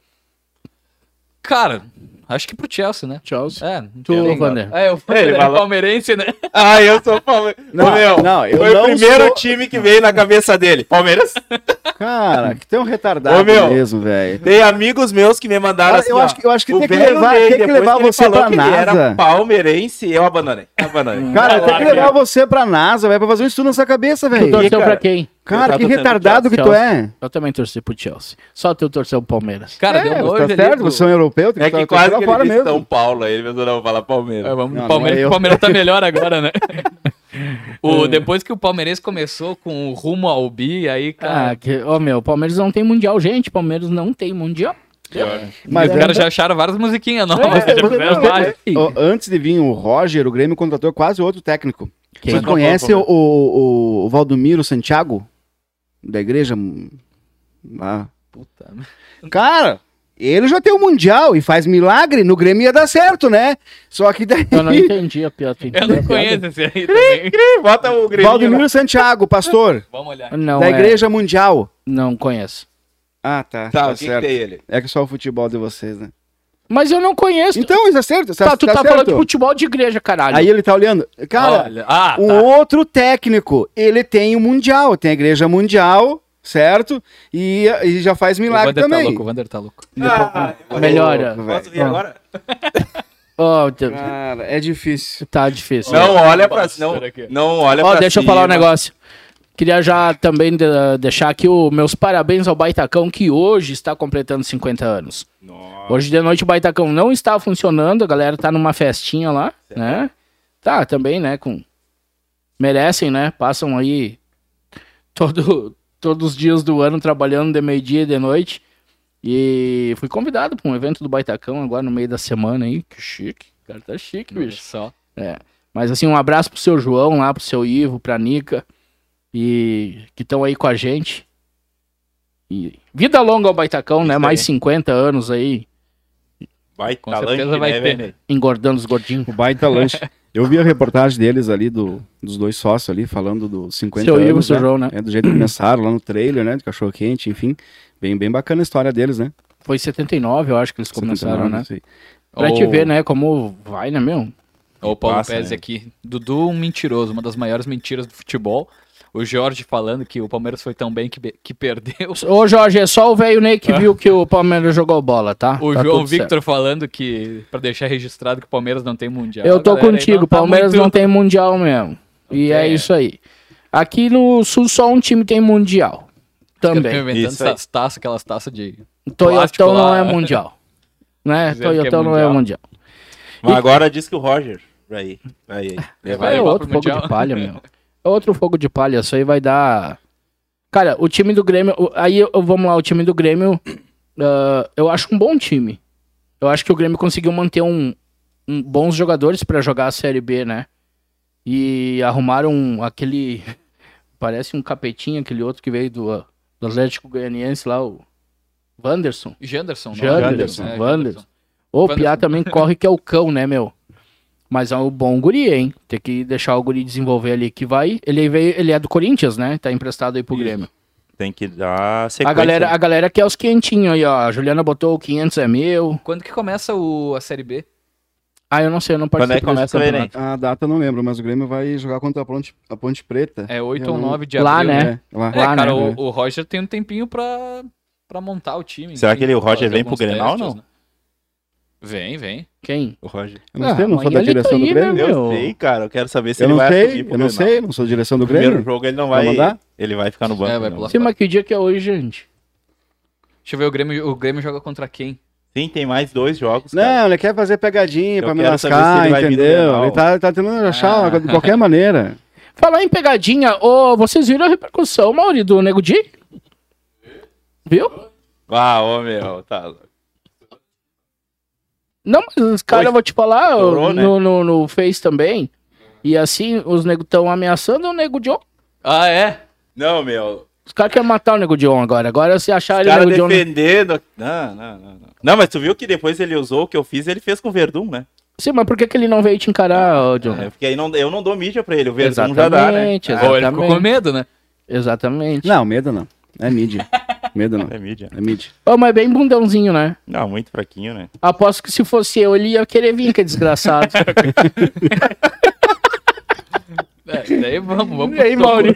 Cara, acho que pro Chelsea, né? Chelsea. É, Tu, Vander. É, eu Ele é falou- palmeirense, né? [laughs] Ah, eu sou Palmeiras. Não, meu, não, eu foi não o primeiro sou- time que veio na cabeça dele. Palmeiras. [laughs] Cara, que tem um retardado Ô, meu. mesmo, velho. Tem amigos meus que me mandaram assim, eu ó, acho que- eu acho que tem que levar- tem que levar ele você pra que ele NASA. era palmeirense, eu abandonei. Abandonei. Cara, tem que levar você pra NASA, velho, pra fazer um estudo nessa cabeça, Tu velho. torceu cara? pra quem? Cara, Eu que retardado que tu é. Eu também torci pro Chelsea. Só tu torceu pro Palmeiras. Cara, É, deu você nojo tá ali certo, você é um europeu, tem É que que estar quase que fora ele mesmo. São Paulo, aí ele pensou, não, fala Palmeiras. É, vamos, Não, Palmeiras, não é eu. o Palmeiras tá [laughs] melhor agora, né? o, [laughs] depois que o Palmeirense começou com o rumo ao bi, aí, cara. Ah, que, ô meu, Palmeiras não tem mundial, gente. Palmeiras não tem mundial. Mas os é- caras já acharam várias musiquinhas novas. É, já você- fizeram você- várias. Ó, antes de vir o Roger, o Grêmio contratou quase outro técnico. Quem? Você conhece o, o, o Valdomiro Santiago? Da igreja? Lá. Puta, Cara, ele já tem o Mundial e faz milagre, no Grêmio ia dar certo, né? Só que daí. Eu não entendi a piada. [laughs] eu não conheço esse aí também. Ih, Bota o Grêmio. Valdomiro Santiago, pastor, Vamos olhar. Não, da é- Igreja Mundial. Não conheço. Ah, tá. Tá, Tá, o que, que certo. tem ele? É que só o futebol de vocês, né? Mas eu não conheço. Então, isso é certo. tá, tu tá, certo. falando de futebol de igreja, caralho. Aí ele tá olhando. Cara, Olha. Ah, um tá. outro técnico, ele tem o Mundial, tem a Igreja Mundial, certo? E, e já faz O milagre Vander tá também. louco, o Vander tá louco. Ah, Melhora. Louco, Posso vir agora? [laughs] T- Cara, é difícil. tá difícil. Não olha pra não, não olha Ó, pra deixa eu cima. falar um negócio. Queria já também de- deixar aqui os meus parabéns ao Baitacão, que hoje está completando 50 anos. Nossa. Hoje de noite o Baitacão não está funcionando, a galera tá numa festinha lá, né? Tá, também, né, com... Merecem, né? Passam aí todo, todos os dias do ano trabalhando de meio-dia e de noite. E fui convidado para um evento do Baitacão agora no meio da semana aí. Que chique. O cara tá chique, bicho. Só. É. Mas assim, um abraço pro seu João lá, pro seu Ivo, pra Nica. E que estão aí com a gente. E vida longa ao Baitacão, né? Isso Mais aí. 50 anos aí, Vai Com certeza lanche, vai né, ter. velho? engordando os gordinhos. O baita lanche. Eu vi a reportagem deles ali, do, dos dois sócios ali, falando dos 50 Seu anos. Ivo, seu né? João, né? É, do jeito que começaram lá no trailer, né? De cachorro quente, enfim. Bem, bem bacana a história deles, né? Foi 79, eu acho que eles começaram, 79, né? sei. Pra te Ou- ver, né, como vai, né, meu? O Paulo Passa, Pérez né? aqui. Dudu, um mentiroso, uma das maiores mentiras do futebol. O Jorge falando que o Palmeiras foi tão bem que, que perdeu. [laughs] Ô, Jorge, é só o velho Ney que viu que o Palmeiras jogou bola, tá? O Tá João Victor certo. falando que, pra deixar registrado que o Palmeiras não tem mundial. Eu tô aí contigo, o tá Palmeiras muito- não tem mundial mesmo. E é isso aí. Aqui no Sul só um time tem mundial. Também. ficam inventando Isso aí. essas taças, aquelas taças de. Toyotão não é mundial. [laughs] Né? É Toyotão não é mundial. Mas agora diz que o Roger Aí, aí. Vai é levar outro pro fogo Mundial. de palha, [laughs] meu. É outro fogo de palha. Isso aí vai dar. Cara, o time do Grêmio. o- Aí eu- vamos lá, o time do Grêmio. ah, eu acho um bom time. Eu acho que o Grêmio conseguiu manter um, um- bons jogadores pra jogar a Série B, né? E arrumaram aquele. [laughs] Parece um capetinho, aquele outro que veio do, do Atlético Goianiense lá, o Wanderson. Janderson. não? Janderson, É, Wanderson. O Wanderson. Piá também corre que é o cão, né, meu? Mas é um bom guri, hein? Tem que deixar o guri desenvolver ali que vai. Ele veio, ele é do Corinthians, né? Tá emprestado aí pro Isso. Grêmio. Tem que dar sequência. A galera, a galera quer os quentinhos aí, ó. A Juliana botou o 500 é meu. Quando que começa o, a Série B? Ah, eu não sei, eu não Quando é que começa o. A data eu não lembro, mas o Grêmio vai jogar contra a Ponte, a Ponte Preta. É 8 Eu ou não- 9 de Lá, abril. né? É, lá. É, Lá, cara, né? o, o Roger tem um tempinho pra, pra montar o time. Será enfim, que ele- o Roger vem pro Grenal ou não? né? Vem, vem. Quem? O Roger. Eu não Ah, sei, eu não sou da direção tá do aí, Grêmio. né, Eu sei, cara. Eu quero saber se Eu ele vai sei, eu não sei, não sou da direção do Primeiro Grêmio. jogo ele não Vai vai. mandar? Ele vai ficar no banco. É, vai não. pular Sim, mas que dia que é hoje, gente? Deixa eu ver, o Grêmio, o Grêmio joga contra quem? Sim, tem mais dois jogos. cara. Não, ele quer fazer pegadinha Eu pra me lascar, ele entendeu? Ele tá, tá tentando achar Ah. de qualquer maneira. [laughs] Falar em pegadinha, ô, vocês viram a repercussão, Mauri, do Nego Di? Viu? Ah, ô meu, tá. Não, mas os caras, eu vou te falar, Estourou, né? no, no, no Face também. E assim, os negros estão ameaçando o Nego John. Ah, é? Não, meu. Os caras querem matar o Nego John agora. Agora se Os acharem o caras Nego John. defendendo. Não, não, não, não. Não, mas tu viu que depois ele usou o que eu fiz, ele fez com o Verdun, né? Sim, mas por que, que ele não veio te encarar, ô, John? É, porque aí não, eu não dou mídia pra ele, o Verdun já dá, né? Exatamente, Ah, Ou ele ficou com medo, né? Exatamente. Não, medo não. É mídia. Medo não. [laughs] é mídia. É mídia. Ô, mas bem bundãozinho, né? Não, muito fraquinho, né? Aposto que se fosse eu, ele ia querer vir, que é desgraçado. [laughs] É, daí vamos, vamos. e aí, Mauri?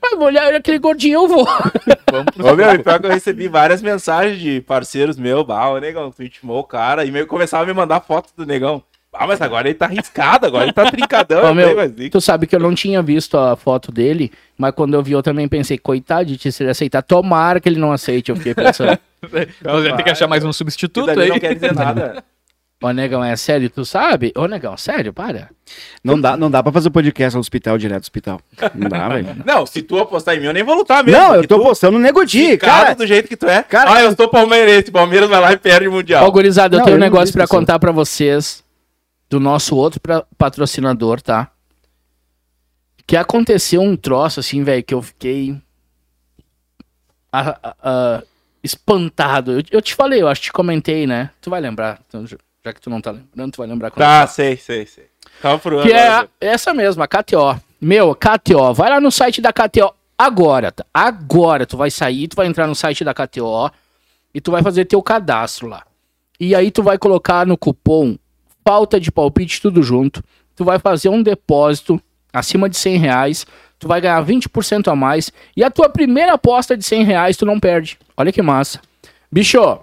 Mas vou olhar aquele gordinho, eu vou. [laughs] Vamos pro- Ô, meu, e pior que eu recebi várias mensagens de parceiros meus, bah, ô negão, tu intimou o cara, e meio começava a me mandar foto do negão. Ah, mas agora ele tá arriscado, agora ele tá trincadão. [laughs] Ô, eu meu, Tu sabe que eu não tinha visto a foto dele, mas quando eu vi eu também pensei, coitado de ti, se ele aceitar, tomara que ele não aceite, eu fiquei pensando. Nós vamos ter que achar mais um substituto aí. não quer dizer nada. [laughs] Ô, negão, é sério, tu sabe? Ô, negão, sério, para. Não dá, não dá pra fazer o podcast no hospital, direto do hospital. Não dá, velho. [laughs] Não, se tu apostar em mim, eu nem vou lutar mesmo. Não, eu tô tu, postando no Nego Di, cara, do jeito que tu é. Cara, ah, eu sou palmeirense, Palmeiras vai lá e perde o Mundial. gurizada, eu Não, tenho um eu não negócio pra isso. contar pra vocês do nosso outro pra- patrocinador, tá? Que aconteceu um troço assim, velho, que eu fiquei ah, ah, ah, espantado. Eu, eu te falei, eu acho que te comentei, né? Tu vai lembrar, já que tu não tá lembrando, tu vai lembrar quando Tá, sei, sei, sei. Calma pro Que é agora. a- essa mesma, a KTO. Meu, KTO, vai lá no site da KTO agora, tá? Agora tu vai sair, tu vai entrar no site da KTO e tu vai fazer teu cadastro lá. E aí tu vai colocar no cupom falta de palpite tudo junto. Tu vai fazer um depósito acima de 100 reais. Tu vai ganhar 20% a mais. E a tua primeira aposta de 100 reais tu não perde. Olha que massa. Bicho,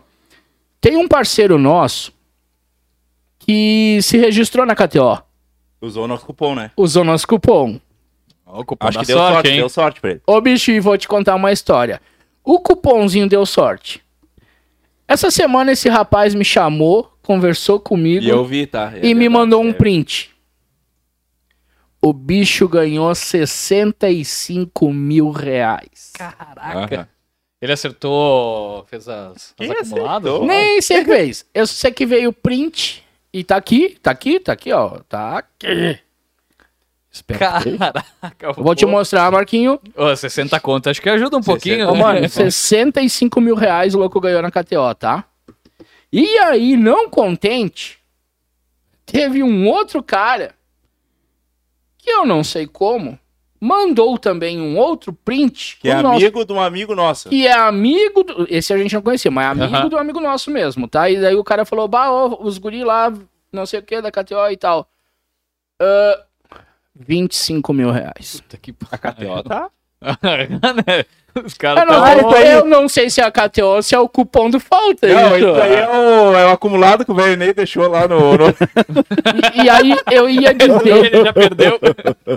tem um parceiro nosso que se registrou na KTO. Usou o nosso cupom, né? Usou nosso cupom. Ó, o cupom Acho da que deu sorte, hein? deu sorte pra ele. Ô, bicho, e vou te contar uma história. O cupomzinho deu sorte. Essa semana esse rapaz me chamou, conversou comigo E eu vi, tá? É e me verdade, mandou um é. print. O bicho ganhou 65 mil reais. Caraca. Aham. Ele acertou, fez as, as acumuladas? acertou? Nem sei o que fez. Eu sei que veio o print e tá aqui, tá aqui, tá aqui, ó. Tá aqui. Espera. aí. Caraca. Eu vou te mostrar, Marquinho. Ô, 60 conto, acho que ajuda um pouquinho. Ô, né? mano, 65 mil reais o louco ganhou na KTO, tá? E aí, não contente, teve um outro cara, que eu não sei como, mandou também um outro print, Que é nosso- amigo de um amigo nosso. que é amigo, do, esse a gente não conhecia, mas é amigo Aham. do amigo nosso mesmo, tá? E daí o cara falou, bah, ó, os guri lá, não sei o que, da KTO e tal. Ah, 25 mil reais. Puta que A KTO tá? [laughs] Os Eu caras não, sei, eu não sei se é a KTO ou se é o cupom do falta. Não, isso. isso aí é o, é o acumulado que o velho Ney deixou lá no. no- E, e aí eu ia [laughs] dizer, Ele já perdeu.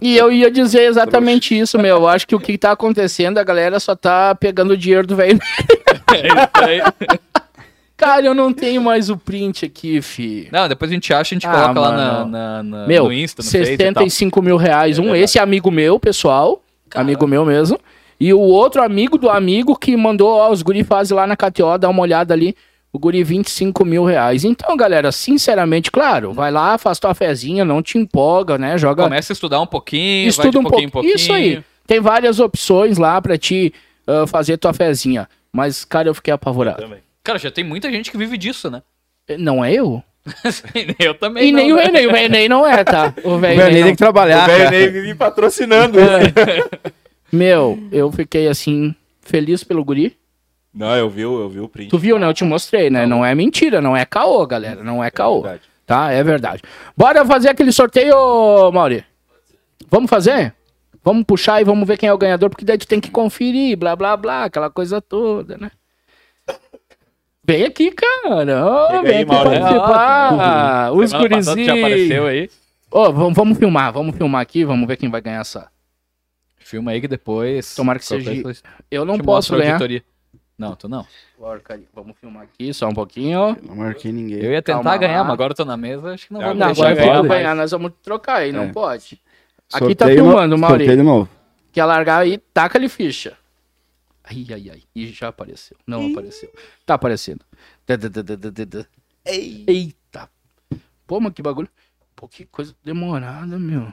e eu ia dizer exatamente isso, meu. Eu acho que o que tá acontecendo, a galera só tá pegando o dinheiro do velho. [laughs] É isso aí. Cara, eu não tenho mais o print aqui, fi. Não, depois a gente acha, a gente Ah, coloca lá na, mano. na- na- Meu, no Insta, no Face e tal. 65 mil reais. É um, verdade. esse amigo meu, pessoal. Amigo meu mesmo. E o outro amigo do amigo que mandou ó, os guri fazem lá na KTO, dá uma olhada ali. O guri 25 mil reais. Então, galera, sinceramente, claro, vai lá, faz tua fezinha, não te empolga, né? Joga. Começa a estudar um pouquinho, vai Estuda de um pouquinho pouquinho. Isso aí. Tem várias opções lá pra ti ah, fazer tua fezinha. Mas, cara, eu fiquei apavorado. Também. Cara, já tem muita gente que vive disso, né? Não é eu? [laughs] Eu também E não, nem o né? Renê. O Renê não é, tá? O [laughs] O velho tem que trabalhar. o velho vive patrocinando. Meu, eu fiquei assim, feliz pelo guri. Não, eu vi, o- eu vi o print. Tu viu, né? Eu te mostrei, né? Não é mentira, não é caô, galera. Não é caô. verdade. Tá? É verdade. Bora fazer aquele sorteio, Mauri? Vamos fazer? Vamos puxar e vamos ver quem é o ganhador, porque daí tu tem que conferir, blá, blá, blá, aquela coisa toda, né? Vem aqui, cara. Chega vem aí, aqui participar. Os passada já apareceu gurizinhos. aí. Ô, vamos, vamos filmar, vamos filmar aqui, vamos ver quem vai ganhar essa. Filma aí que depois... Tomara que seja- coisa, Eu não te posso ganhar. auditoria. Não, tu não. Vamos filmar aqui só um pouquinho. Não marquei ninguém. Eu ia tentar Calma ganhar, lá. mas agora eu tô na mesa, acho que não Não, vou Não, deixar agora ganhar, ganhar. ganhar, nós vamos trocar aí, não É. pode. Aqui tá Sorteio no- filmando, novo. Quer largar aí, taca ali ficha. Ai, ai, ai. E já apareceu. Não apareceu. Tá aparecendo. Eita. Pô, mas que bagulho. Pô, que coisa demorada, meu.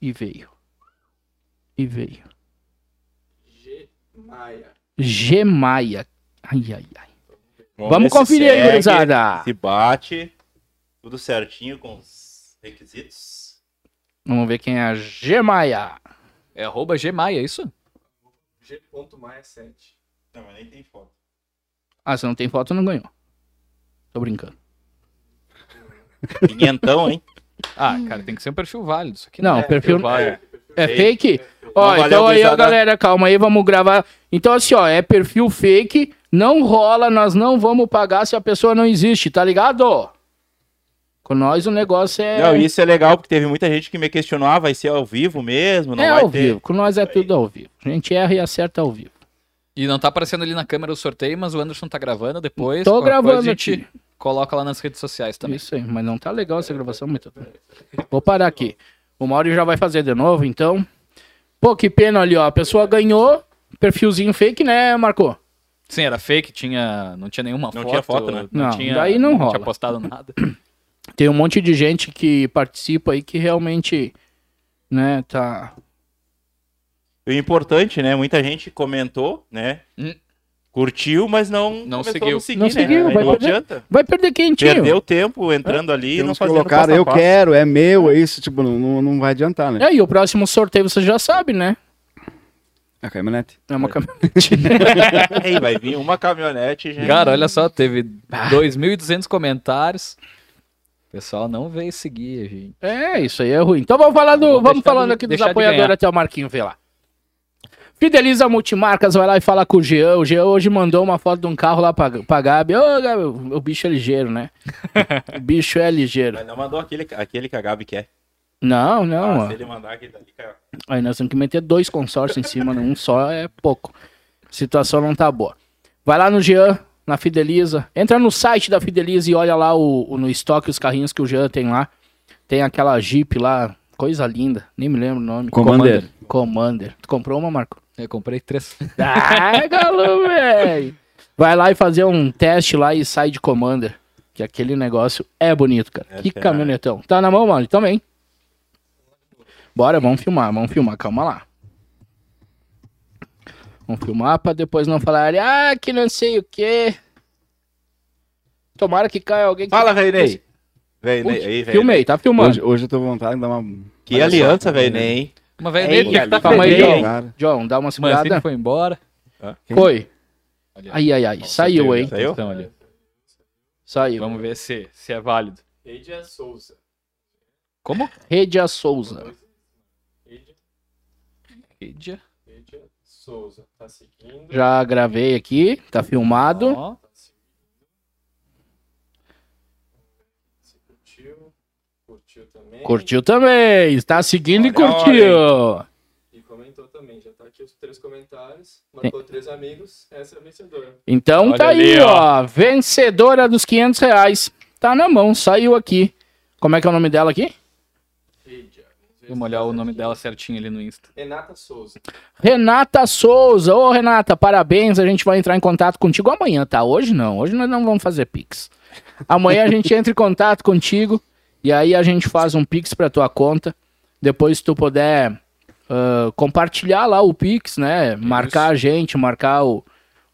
E veio. E veio. G Maia. Ai, ai, ai. Vamos conferir aí, gurizada. Se bate, tudo certinho com os requisitos. Vamos ver quem é a G Maia. É arroba Gmaia, é isso? G.maia7. Não, mas nem tem foto. Ah, se não tem foto, não ganhou. Tô brincando. [laughs] Quinhentão, hein? Ah, cara, tem que ser um perfil válido. Isso aqui Não, é perfil- válido. É Sei. fake? Ó, então aí, ó, gurizada. galera, calma aí, vamos gravar. Então, assim, ó, é perfil fake, não rola, nós não vamos pagar se a pessoa não existe, tá ligado? Com nós o negócio é. Não, isso é legal, porque teve muita gente que me questionou, ah, vai ser ao vivo mesmo? Não é vai ao ter. vivo, com nós é tudo ao vivo. A gente erra e acerta ao vivo. E não tá aparecendo ali na câmera o sorteio, mas o Anderson tá gravando depois. Tô gravando coisa a gente aqui. coloca lá nas redes sociais também. Isso aí, mas não tá legal essa gravação, muito. Vou parar aqui. O Mauro já vai fazer de novo, então. Pô, que pena ali, ó. A pessoa ganhou, perfilzinho fake, né, Marco? Sim, era fake, tinha, não tinha nenhuma Não foto. tinha foto, né? Não, Não, tinha, daí não rola. tinha postado nada. [clears throat] Tem um monte de gente que participa aí que realmente, né, tá. O importante, né? Muita gente comentou, né? Hum. Curtiu, mas não, Não seguiu. seguir, Não né? seguiu, vai não perder. adianta. Vai perder quentinho. Perdeu tempo entrando ali e não fazendo colocar, eu passo. quero, é meu, é isso, tipo, não, não- não vai adiantar, né? É, e o próximo sorteio você já sabe, né? A caminhonete. É uma caminhonete. [laughs] Aí vai vir uma caminhonete, gente. Cara, olha só, teve 2.200 comentários. O pessoal não veio seguir, gente. é, isso aí é ruim. Então vamos falar do. Vamos falando de- aqui dos apoiadores até o Marquinho ver lá. Fideliza Multimarcas, vai lá e fala com o Jean. O Jean hoje mandou uma foto de um carro lá pra, pra Gabi. Ô, Gabi, o bicho é ligeiro, né? [laughs] o bicho é ligeiro. Mas não mandou aquele, aquele que a Gabi quer. Não, não. Ah, se ele mandar aquele dali, cara. Aí nós temos que meter dois consórcios em cima, né? um só é pouco. A situação não tá boa. Vai lá no Jean, na Fideliza. Entra no site da Fideliza e olha lá o, o- no estoque os carrinhos que o Jean tem lá. Tem aquela Jeep lá, coisa linda. Nem me lembro o nome. Commander. Commander. Tu comprou uma, Marco? Eu comprei três. [laughs] Ah, galo, velho. Vai lá e fazer um teste lá e sai de Commander. Que aquele negócio é bonito, cara. É que caminhonetão. Tá na mão, mano? Também. Bora, vamos filmar, vamos filmar. Calma lá. Vamos filmar pra depois não falarem, ah, que não sei o quê. Tomara que caia alguém que... Fala, velho Ney. Velho Putz, Ney, aí, velho Filmei, tá filmando. Hoje, hoje eu tô com vontade de dar uma. Que aliança, velho Ney. hein? Uma velha Ei, dele que tá calma aí? Cara, John, dá uma Mancini segurada. foi embora. Foi. Ali, ó. Ai, ai, ai. Saiu, hein? Saiu? Então, ali. Saiu. Vamos ver se, se é válido. Eidia Souza. Como? Rede a Souza. Eidia Souza. Tá seguindo. Já gravei aqui, tá filmado. Ó, Tá curtiu. Curtiu também. Curtiu também, está seguindo e Olha, curtiu. E comentou também. Já tá aqui os três comentários, marcou três amigos, essa é a vencedora. Então Olha tá aí, ali, ó. Vencedora dos 500 reais. Tá na mão, saiu aqui. Como é que é o nome dela aqui? Vamos olhar o nome dela certinho ali no Insta. Renata Souza. Renata Souza. Ô, Renata, parabéns. A gente vai entrar em contato contigo amanhã, tá? Hoje não. Hoje nós não vamos fazer Pix. Amanhã a gente entra em contato contigo e aí a gente faz um Pix pra tua conta. Depois, se tu puder ah, compartilhar lá o Pix, né? Marcar a gente, marcar o,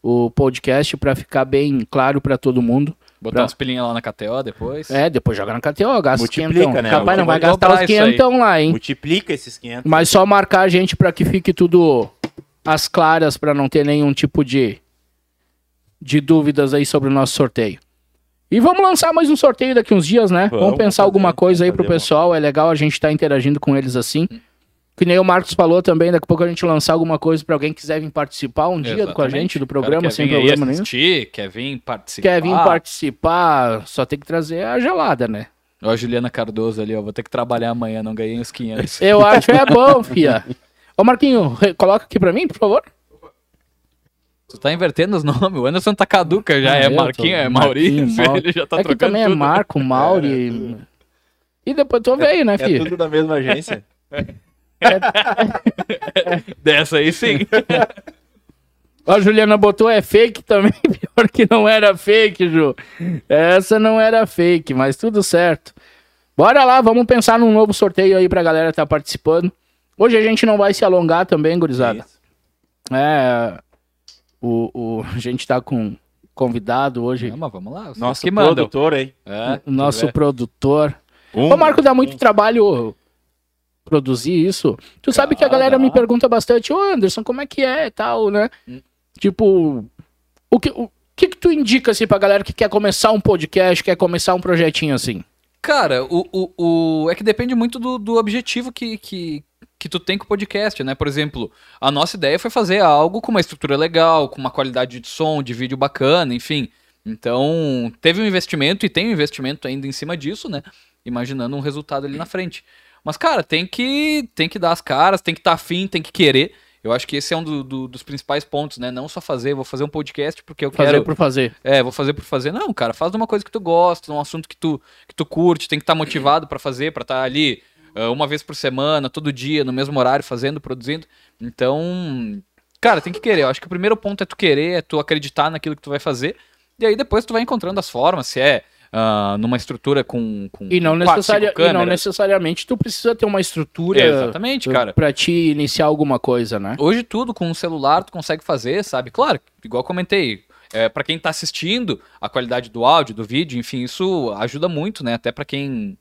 o podcast pra ficar bem claro pra todo mundo. Botar Pra- uns pilinhas lá na KTO depois. É, depois joga na KTO, gasta os Multiplica, quinhentão. né? Capaz, não vai gastar os dobrar isso aí. quinhentão lá, hein? Multiplica esses 500. Mas só marcar a gente pra que fique tudo às claras, pra não ter nenhum tipo de, de dúvidas aí sobre o nosso sorteio. E vamos lançar mais um sorteio daqui uns dias, né? Vamos, Vamos pensar fazer, alguma coisa aí pro fazer, pessoal. É legal a gente estar interagindo com eles assim. Que nem o Marcos falou também, daqui a pouco a gente lançar alguma coisa pra alguém que quiser vir participar um dia com a Exatamente. gente do programa, sem problema nenhum. assistir, Quer vir participar. Quer vir participar, só tem que trazer a gelada, né? Ó, a Juliana Cardoso ali, ó. Vou ter que trabalhar amanhã, não ganhei os 500. Eu [laughs] acho é bom, fia. Ô Marquinho, coloca aqui pra mim, por favor. Tu tá invertendo os [laughs] nomes. O Anderson tá caduca já. Ah, é tô- Marquinho, é Marquinho, Maurício. Mauro. [laughs] Ele já tá é que trocando também é tudo. Marco, Mauri. E depois tu veio, né, É filho? tudo da mesma agência. [laughs] Dessa aí sim. [laughs] A Juliana botou é fake também, [laughs] pior que não era fake, Ju. Essa não era fake, mas tudo certo. Bora lá, vamos pensar num novo sorteio aí pra galera estar participando. Hoje a gente não vai se alongar também, gurizada. É. O, o, a gente tá com convidado hoje, Não, mas vamos lá. Nosso que produtor aí. É, o nosso produtor. Um, Ô, Marco, dá muito trabalho produzir isso. Tu sabe que a galera me pergunta bastante, ô Anderson, como é que é e tal, né? Hum. Tipo, o que, o que que tu indica, assim, pra galera que quer começar um podcast, quer começar um projetinho assim? Cara, o, o, o- é que depende muito do, do objetivo que, que, que tu tem com o podcast, né? Por exemplo, a nossa ideia foi fazer algo com uma estrutura legal, com uma qualidade de som, de vídeo bacana, enfim. Então, teve um investimento e tem um investimento ainda em cima disso, né? Imaginando um resultado ali na frente. Mas, cara, tem que, tem que dar as caras, tem que estar afim, tem que querer. Eu acho que esse é um do- do- dos principais pontos, né? Não só fazer, vou fazer um podcast porque eu Fazer quero. por fazer. É, vou fazer por fazer. Não, cara, faz uma coisa que tu gosta, um assunto que tu, que tu curte, tem que estar motivado pra fazer, pra estar ali ah, uma vez por semana, todo dia, no mesmo horário, fazendo, produzindo. Então, cara, tem que querer. Eu acho que o primeiro ponto é tu querer, é tu acreditar naquilo que tu vai fazer. E aí depois tu vai encontrando as formas, se é ah, numa estrutura com, com E não, quatro, necessaria, cinco e não necessariamente tu precisa ter uma estrutura Exatamente, cara. pra te iniciar alguma coisa, né? Hoje tudo com um celular tu consegue fazer, sabe? Claro, igual comentei, é, para quem tá assistindo, a qualidade do áudio, do vídeo, enfim, isso ajuda muito, né? Até para quem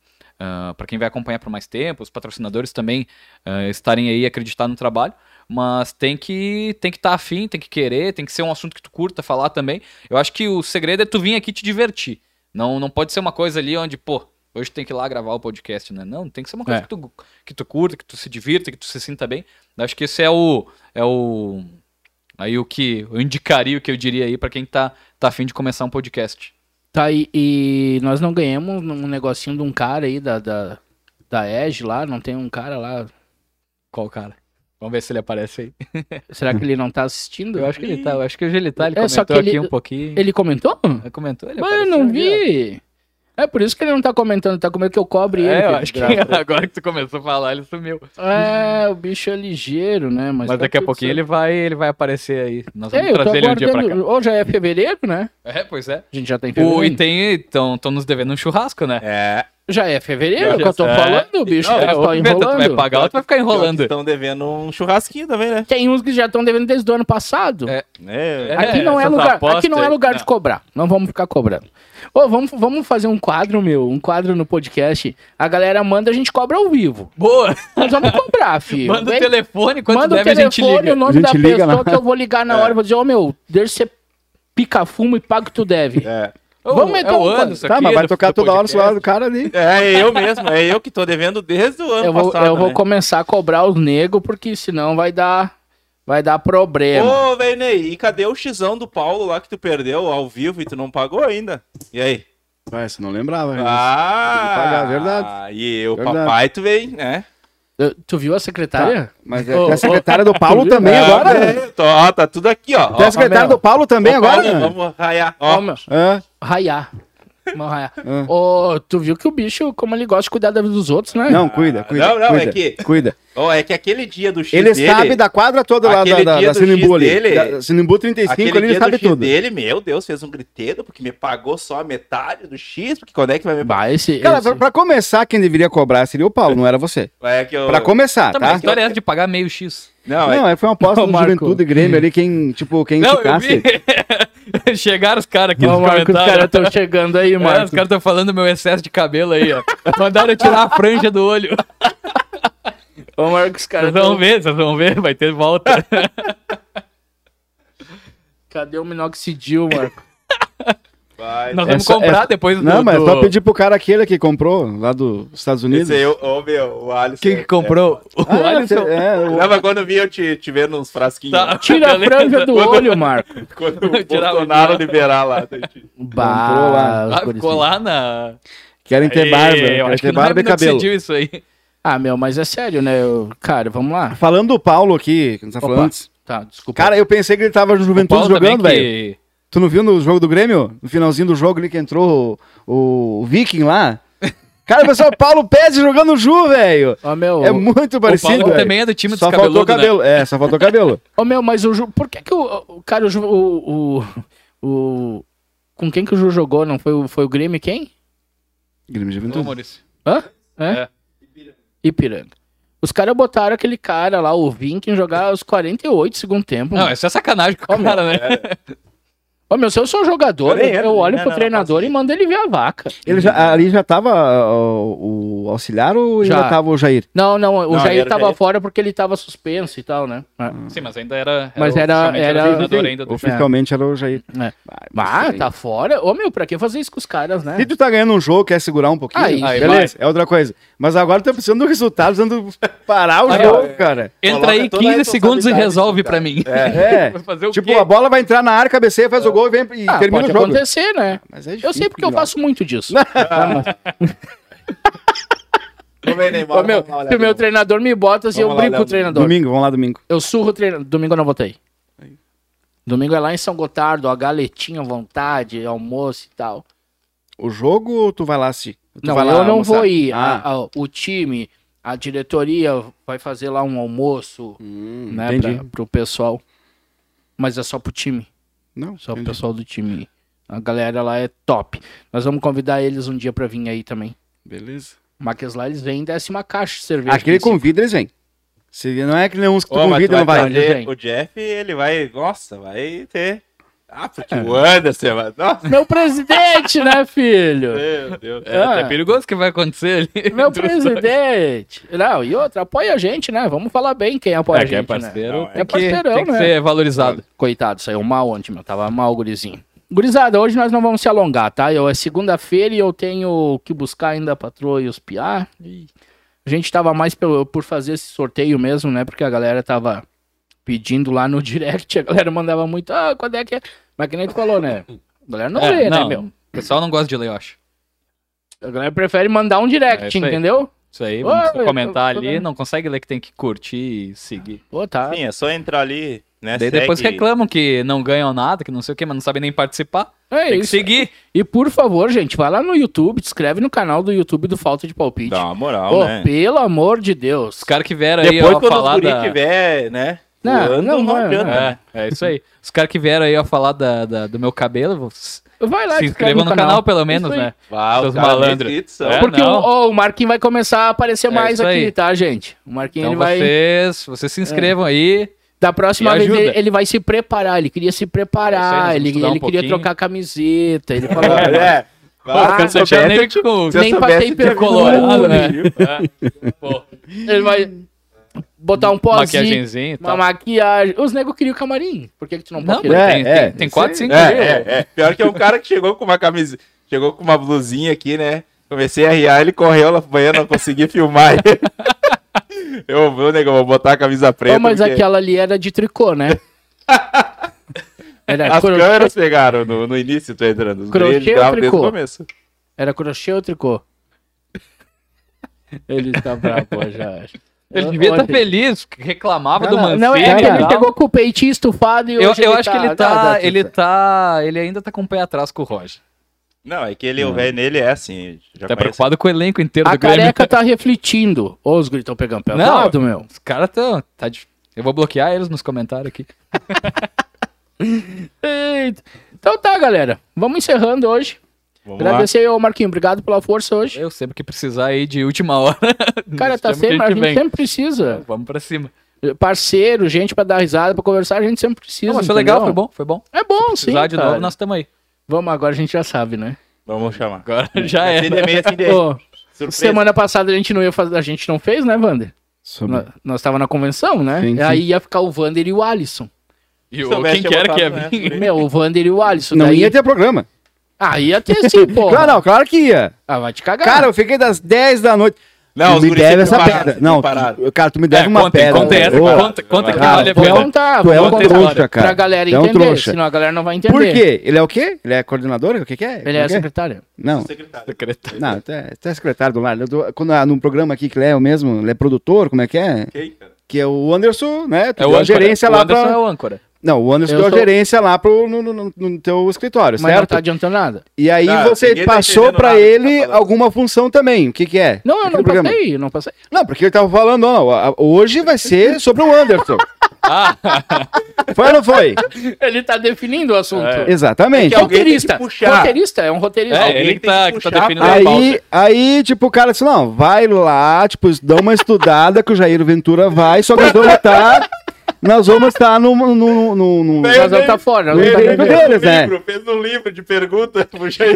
para quem vai acompanhar por mais tempo, os patrocinadores também ah, estarem aí e acreditar no trabalho. Mas tem que tem que estar afim, tem que querer, tem que ser um assunto que tu curta falar também. Eu acho que o segredo é tu vir aqui te divertir. Não, não pode ser uma coisa ali onde, pô, hoje tem que ir lá gravar o podcast, né? Não, tem que ser uma coisa É. que, tu, que tu curta, que tu se divirta, que tu se sinta bem. Acho que esse é o. É o. Aí o que eu indicaria, o que eu diria aí pra quem tá, tá afim de começar um podcast. Tá, e, e nós não ganhamos um negocinho de um cara aí da, da, da Edge lá, não tem um cara lá. Qual cara? Vamos ver se ele aparece aí. [laughs] Será que ele não tá assistindo? Eu acho que ele tá, eu acho que hoje ele tá, ele É, só comentou que ele- aqui um pouquinho. Ele comentou? Ele comentou, ele Mas eu não ó. vi. É por isso que ele não tá comentando, tá com medo que eu cobre ele. É, eu que acho que [laughs] agora que tu começou a falar, ele sumiu. É, o bicho é ligeiro, né? Mas, Mas tá daqui a pouquinho certo. ele vai, ele vai aparecer aí. Nós vamos É, eu tô trazer ele um dia pra cá. Hoje já é fevereiro, né? É, pois é. A gente já tá em O, fevereiro. e tem, estão nos devendo um churrasco, né? É. Já é fevereiro, que eu tô é. falando, bicho Não, tá é, outro evento, tu vai enrolando. pagar ou tu vai ficar enrolando. Estão devendo um churrasquinho também, né? Tem uns que já estão devendo desde o ano passado. É. É. Aqui não é lugar, aqui não é lugar de cobrar. Não vamos ficar cobrando. Ô, vamos, vamos fazer um quadro, meu, um quadro no podcast. A galera manda, a gente cobra ao vivo. Boa! Nós vamos cobrar, [laughs] filho. Manda o telefone, quanto manda deve o a gente telefone, liga. o nome da liga pessoa na- que eu vou ligar na hora e vou dizer, ô meu, deixa você pica fumo e paga o que tu deve. É. Ô, Vamos é então, o Anderson Tá, aqui mas vai tocar toda hora o celular do cara ali. É eu mesmo, é eu que tô devendo desde o ano Eu vou, passado. eu vou né? começar a cobrar os negros, porque senão vai dar, vai dar problema. Ô, Vernei, e cadê o xão do Paulo lá que tu perdeu ao vivo e tu não pagou ainda? E aí? Vai, você não lembrava. né? Ah, pagar, verdade. E o Verdade. papai, tu vem, né? Tu viu a secretária? Mas é Ô, a secretária do Paulo também Ah, agora. é, tô- ó, tá tudo aqui, ó. Tem a secretária do Paulo também agora. Vamos raiar. Ó, Ó, meu, É. raiar. Vamos raiar. Ah. Ô, tu viu que o bicho, como ele gosta de cuidar da vida dos outros, né? Não, cuida, cuida. Não, não, cuida, é que- Cuida. ó, é que aquele dia do X Ele dele... sabe da quadra toda lá da, da, da Sinimbu ali. dele- Da Sinimbu 35 Aquele ali, ele sabe do X tudo. dele, meu Deus, fez um griteiro, porque me pagou só a metade do X, porque quando é que vai me pagar? Esse, Cara, esse- pra, pra começar, quem deveria cobrar seria o Paulo, não era você. É que eu... Pra começar, Tá, mas a tá? história é essa de pagar meio X. Não, é Não, é, foi uma aposta do. Juventude Grêmio ali, quem, tipo, quem Não, eu ficasse. [laughs] Chegaram os caras aqui Ô, nos Marco, os comentários. caras estão [laughs] chegando aí, É, Marco. os caras estão falando do meu excesso de cabelo aí, ó. Mandaram eu tirar a franja do olho. [laughs] Ô, Marco, os caras Vocês vão tão... ver, vocês vão ver, vai ter volta. Cadê o minoxidil, Marco? Vai. Nós É vamos só- comprar é- depois do... Não, mas do... só pedir pro cara aquele que comprou lá dos Estados Unidos. Esse aí, ô, ô, meu, o Alisson. Quem que comprou? O Ah, Alisson. é, o- Não, mas quando eu vi eu te, te vendo uns frasquinhos. Tá. Tira a franja do Quando- olho, Marco. [laughs] Quando o Tirar o- Bolsonaro liberar lá. gente? [laughs] Bah, os Ah, ficou lá na... Querem ter barba, querem ter não é barba e cabelo. isso aí. Ah, meu, mas é sério, né? Eu- Cara, vamos lá. Falando do Paulo aqui, que a gente tá falando antes. Tá, desculpa. Cara, eu pensei que ele tava no Juventude jogando, velho. que... Tu não viu no jogo do Grêmio? No finalzinho do jogo ali que entrou o, o Viking lá? Cara, pessoal, Paulo Pérez jogando o Ju, velho. Ô, meu, É muito O parecido, Paulo velho. também é do time dos Só faltou cabeludos, né? cabelo. É, só faltou cabelo. [laughs] Ô, meu, mas o Ju... Por que que o, o cara, o, Ju- o, o, o... Com quem que o Ju jogou? Não foi o, foi o Grêmio quem? Grêmio de Ô, Juventude. Maurício. Hã? É? É. Ipiranga. Os caras botaram aquele cara lá, o Vinkin, jogar os 48 segundo tempo. Não, mano. isso é sacanagem com o cara, né? Ô, meu, se eu sou jogador, Eu eu, olho né? pro Não, treinador não, e mando ele ver a vaca. Ele já, ali já tava ó, o auxiliar ou Já. já tava o Jair? Não, não, o Não, Jair era o tava Jair. fora porque ele tava suspenso e tal, né? É. Sim, mas ainda era... Mas o- era- oficialmente era- treinador ainda do Oficialmente era o Jair. É. Ah, tá fora? Ô, meu, pra que fazer isso com os caras, né? Se tu tá ganhando um jogo, quer segurar um pouquinho, Aí, aí beleza, é outra coisa. Mas agora tu tá precisando do resultado, precisando [laughs] parar o Aí, jogo, ó. cara. Entra Coloca aí toda a 15 segundos e resolve pra mim. É. [laughs] Vai o Tipo, a bola vai entrar na área, cabeceia, faz o gol e vem e Ah, termina pode o jogo. acontecer, né? Mas é Eu difícil, sei porque eu faço muito disso. Neymar, [laughs] Ô, meu, lá se o meu treinador me bota, assim, eu Vamos brinco com o treinador. Domingo, vamos lá domingo. Eu surro o treinador. Domingo eu não votei. Domingo é lá em São Gotardo, a galetinha à vontade, almoço e tal. O jogo ou tu vai lá? Tu não, vai lá eu não almoçar? vou ir. Ah. A- a- o time, a diretoria vai fazer lá um almoço, Hum, né, pra, pro pessoal. Mas é só pro time. Não, Só entendi. pessoal do time. A galera lá é top. Nós vamos convidar eles um dia pra vir aí também. Beleza. Mas lá eles vêm e desce uma caixa de cerveja. Aquele convida, eles vêm. Se não é que nem uns que tu Ô, convida tu não vai. O Jeff, ele vai. Nossa, vai ter. Ah, porque É. o Anderson. vai- Nossa, Meu presidente, né, filho? meu Deus. É, Ah. é perigoso o que vai acontecer ali. Meu os dois. presidente. Não, e outra, apoia a gente, né? Vamos falar bem quem apoia É, a é gente, né? parceiro, Não, tem, é que, parceirão, tem que né? ser valorizado. Coitado, saiu mal ontem, meu. Tava mal, gurizinho. Gurizada, hoje nós não vamos se alongar, tá? Eu, é segunda-feira e eu tenho que buscar ainda a patroa e os piá. E A gente tava mais pelo, por fazer esse sorteio mesmo, né? Porque a galera tava pedindo lá no [laughs] direct, a galera mandava muito, ah, quando é que é? Mas que nem tu falou, né? A galera não É, lê, né, não, meu? O pessoal não gosta de ler, eu acho. A galera prefere mandar um É direct, aí. entendeu? Isso aí, vamos Oi, comentar tô- tô ali, vendo. não consegue ler que tem que curtir e seguir. Pô, tá. Sim, é só entrar ali, né? Daí depois segue- reclamam que não ganham nada, que não sei o que, mas não sabem nem participar. É tem que isso. seguir. E por favor, gente, vai lá no YouTube, te inscreve no canal do YouTube do Falta de Palpite. Dá uma moral, Ô, né? pelo amor de Deus. Os caras que vieram aí Depois, ó, quando falar o guri da... tiver, né? Não, não, não, não, adianta. É, é isso aí. Os caras que vieram aí ó, falar da, da- do meu cabelo, Vai lá, se inscrevam no canal, pelo menos, aí. né? Vá, Seus malandros. É, Porque o, ó, o Marquinhos vai começar a aparecer É mais aqui, aí. tá, gente? O Marquinhos Então ele vai. vocês, vocês se inscrevam aí. Da próxima vez ele, ele vai se preparar. Ele queria se É aí, preparar. nós vamos ele estudar um ele queria pouquinho. trocar camiseta. Ele falou. [laughs] É. Pô, se eu soubesse, nem passei pelo colorado, né? Pô, Ele vai botar um pozinho. Uma tal. maquiagem. Os negros queriam camarim. Por que, que tu não pode Não, querer? É, tem, é, tem, tem isso 4, aí. 5 É, é, é. Pior que é um cara que chegou com uma camisa. Chegou com uma blusinha aqui, né? Comecei a riar, ele correu lá pro banheiro, não consegui filmar ele. [laughs] Eu vou, nego, vou botar a camisa preta. Mas porque aquela ali era de tricô, né? [laughs] Era, As cro- câmeras pegaram no, no início, tu entrando. Crochê ou o tricô? começo. era crochê ou tricô? [laughs] Ele está bravo já. Ele devia estar Ontem. feliz, reclamava Não, do não, Mancini. não, é que ele pegou com o peitinho estufado e Eu, hoje eu acho que ele tá, dá- ele tá, ele ainda tá com o pé atrás com o Roger. Não, é que ele, o velho nele é assim. Já Tá conhece. preocupado com o elenco inteiro A do Grêmio. careca tá refletindo. Ô, os gritos estão pegando pesado, meu. Os caras tão, tá dif- Eu vou bloquear eles nos comentários aqui. [laughs] Eita. Então tá, galera. Vamos encerrando hoje. Vamos. Agradecer aí ao Marquinho. Obrigado pela força hoje. Eu sempre que precisar aí de última hora. [laughs] Cara, tá sempre, a gente vem. sempre precisa. Vamos pra cima. Parceiro, gente pra dar risada, pra conversar, a gente sempre precisa. Não, mas foi legal, entendeu? foi bom, foi bom. É bom, sim. Precisar de cara. novo, nós estamos aí. Vamos, agora a gente já sabe, né? Vamos chamar. Agora já Assim de é. meio, assim de Ô, surpresa. semana passada a gente não ia fazer, a gente não fez, né, Wander? Sobre- Nós, nós tava na convenção, né? Sim, sim. Aí ia ficar o Wander e o Alisson. E o, quem eu que era que ia vir? Meu, o Wander e o Alisson. Não daí... ia ter programa. Ah, ia ter sim, [laughs] pô. Claro, não, claro que ia. Ah, vai te cagar. Cara, eu fiquei das 10 da noite. Não, tu os me deve essa pararam, pedra. Não, tu- cara, tu me deve É, uma conta, pedra. conta essa. Ô, conta, conta que Cara, vale a tu é pena. contar, Tu é um trouxa, cara. Pra galera Tu é um entender, trouxa. senão a galera não vai entender. Por quê? Ele é o quê? Ele é coordenador? O que que é? Ele é O quê? secretário. Não, Secretário. Secretário. não, tu é, tu é secretário do lar. Eu tô- Quando, ah, num programa aqui que ele é o mesmo, ele é produtor, como é que é? Quem, cara? Que é o Anderson, né? Tu É o âncora. gerência o lá Anderson pra... é o âncora. Não, o Anderson Eu deu a sou- gerência lá pro, no, no- no- teu escritório, Mas não certo? tá adiantando nada. E aí Tá, você tá passou nada que ele tá alguma função também. O que que é? Não, eu não programa. passei, eu não passei. Não, porque ele tava falando, ó, a- hoje vai ser sobre o Anderson. Ah, [laughs] Foi ou não foi? Ele tá definindo o assunto. É. Exatamente. tem roteirista. Roteirista, é um roteirista. é, Alguém ele tá, que que tá definindo a Aí, pauta. aí, tipo, o cara disse, não, vai lá, tipo, dá uma estudada que o Jair Ventura vai, só que vamos estar, nós vamos estar no, no, no, no- no- Nós vamos tá fora. nós vamos tá devendo. deles, né? livro, fez um livro de perguntas.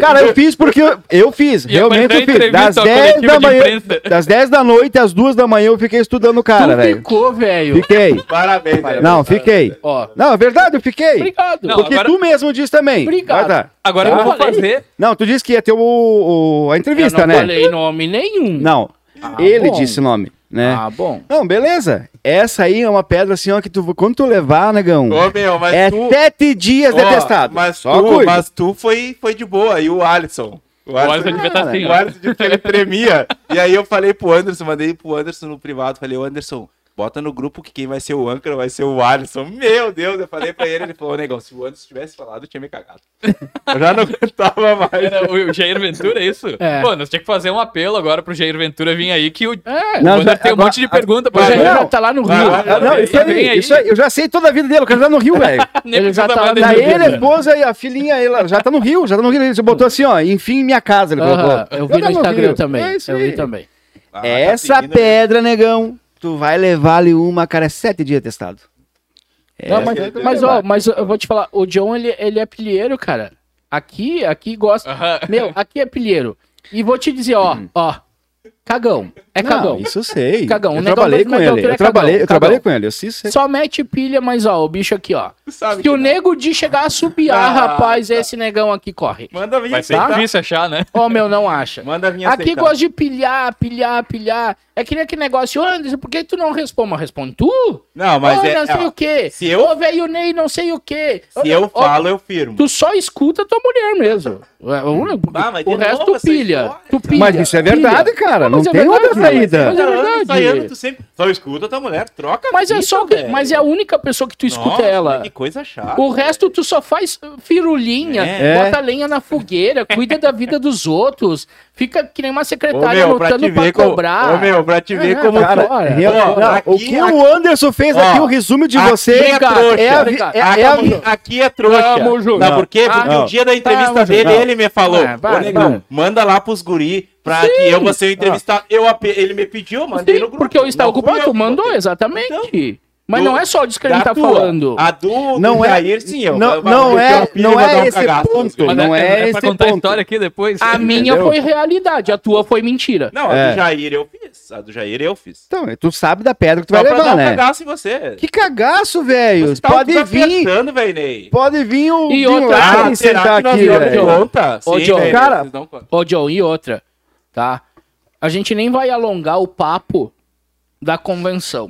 Cara, eu fiz porque eu, eu fiz, E realmente eu fiz. Das à 10 coletiva da manhã, das 10 da noite às 2 da manhã eu fiquei estudando o cara, velho. ficou, velho. Fiquei. Parabéns, velho. Não, fiquei. Ó, Não, é verdade, eu fiquei. obrigado. Não, Porque agora- tu mesmo disse também. Obrigado. Vai dar. Agora Tá. eu vou fazer. Não, tu disse que ia ter o, o- a eu entrevista, não né? falei nome nenhum. Não, Ah, ele bom. disse nome, né? Ah, bom. Não, beleza. Essa aí é uma pedra assim, ó, que tu, quando tu levar, negão, Ô, meu, mas é tu... sete dias Ó, detestado. Mas Só tu, cuida. mas tu foi, foi de boa. E o Alisson? O Alisson devia tá assim, o. Alisson disse que ele tremia. e aí eu falei pro Anderson, mandei pro Anderson no privado. Falei, ô Anderson, bota no grupo que quem vai ser o âncora vai ser o Alisson. Meu Deus, eu falei pra ele, ele falou, negão, se o Anderson tivesse falado, eu tinha me cagado. [laughs] Eu já não aguentava mais. Era o Jair Ventura, é isso? É. Pô, nós tínhamos que fazer um apelo agora pro Jair Ventura vir aí, que o, É, o Não, já- tem um agora- monte de pergunta o pra Jair ele. não. já tá lá no Rio. Ah, não, isso aí, aí. isso aí, eu já sei toda a vida dele, o cara tá no Rio, [laughs] velho. Ele já tá lá ele, a esposa e a filhinha, ela já tá no Rio, já tá no Rio. Ele botou assim, ó, enfim, minha casa, ele Aham, colocou. eu vi tá no Instagram Rio. também. É eu vi também. Ah, tá Essa pedindo, pedra, negão, tu vai levar ali uma, cara, é sete dias testado. Não, Essa mas, tu vai mas, ó, mas eu vou te falar, o John, ele, ele é pilheiro, cara. Aqui, aqui gosta. Aham. Meu, aqui é pilheiro. E vou te dizer, ó, ó, cagão. É Não, cagão. isso eu sei. Cagão, o Eu negão trabalhei do com ele. Gear é Eu trabalhei, cagão, eu trabalhei com ele, eu sei, sei. Só mete pilha, mas ó, o bicho aqui, ó. Tu sabe Se que o não. nego de chegar a subiar, Ah, rapaz, tá. esse negão aqui corre. Manda vir Vai ser aceitar. difícil achar, né? Ó, meu, não acha. Manda vir Aqui aceitar. gosta de pilhar, pilhar, pilhar. É que nem aquele negócio, "Ô, Anderson, por que tu não responde? Mas responde tu? Não, mas Ô, é... não sei ó, o quê. se eu- Ô, velho Ney, não sei o quê. Se eu falo, eu firmo. Tu só escuta tua mulher mesmo. É, O, Ah, resto tu pilha. história, Tu pilha. Mas isso é verdade, pilha. cara. Não Mas é tem outra verdade, saída. mas é verdade. ensaiando, tu sempre... Só escuta tua mulher, troca a Mas é fita, só que, mas é a única pessoa que tu escuta Nossa, ela. Que coisa chata. O resto tu só faz firulinha, É. bota lenha na fogueira, cuida da vida dos outros, fica que nem uma Ô, secretária meu, pra te lutando pra, ver como... cobrar. Ô, meu, pra te ver É, como... cara, tu- Olha, Real- ó, não, aqui- o que aqui- o Anderson fez ó, aqui, o resumo de aqui você é Obrigado, trouxa. é a, é, aqui, é a aqui, é trouxa. Sabe por quê? Ah, Porque não. o dia da entrevista Tamo dele, ele me falou, Ah, ô, manda lá pros guri pra que eu vou ser o entrevistado. Eu, ele me pediu, mandei Sim, no grupo. porque eu estava ocupado, tu mandou, exatamente. Mas do- não é só disso que a gente tá tua. falando. A do, Não do é- Jair, sim, eu. não- eu- não é- eu- eu- não é eu- esse cagaço. ponto. Mas não é é pra esse contar a história aqui depois. A minha Entendeu? foi realidade, a tua foi mentira. Não, a É. do Jair eu fiz. A do Jair eu fiz. Então, tu sabe da pedra que tu Só vai pra dar levar, um né? cagaço em você. Que cagaço, velho. Você tá- Pode tá vir, pensando, velho, Ney. pode vir o E outra- Ah, será sentar que nós aqui, velho. Ô, Sim, John, cara-. Ô, John, e outra, tá? A gente nem vai alongar o papo da convenção.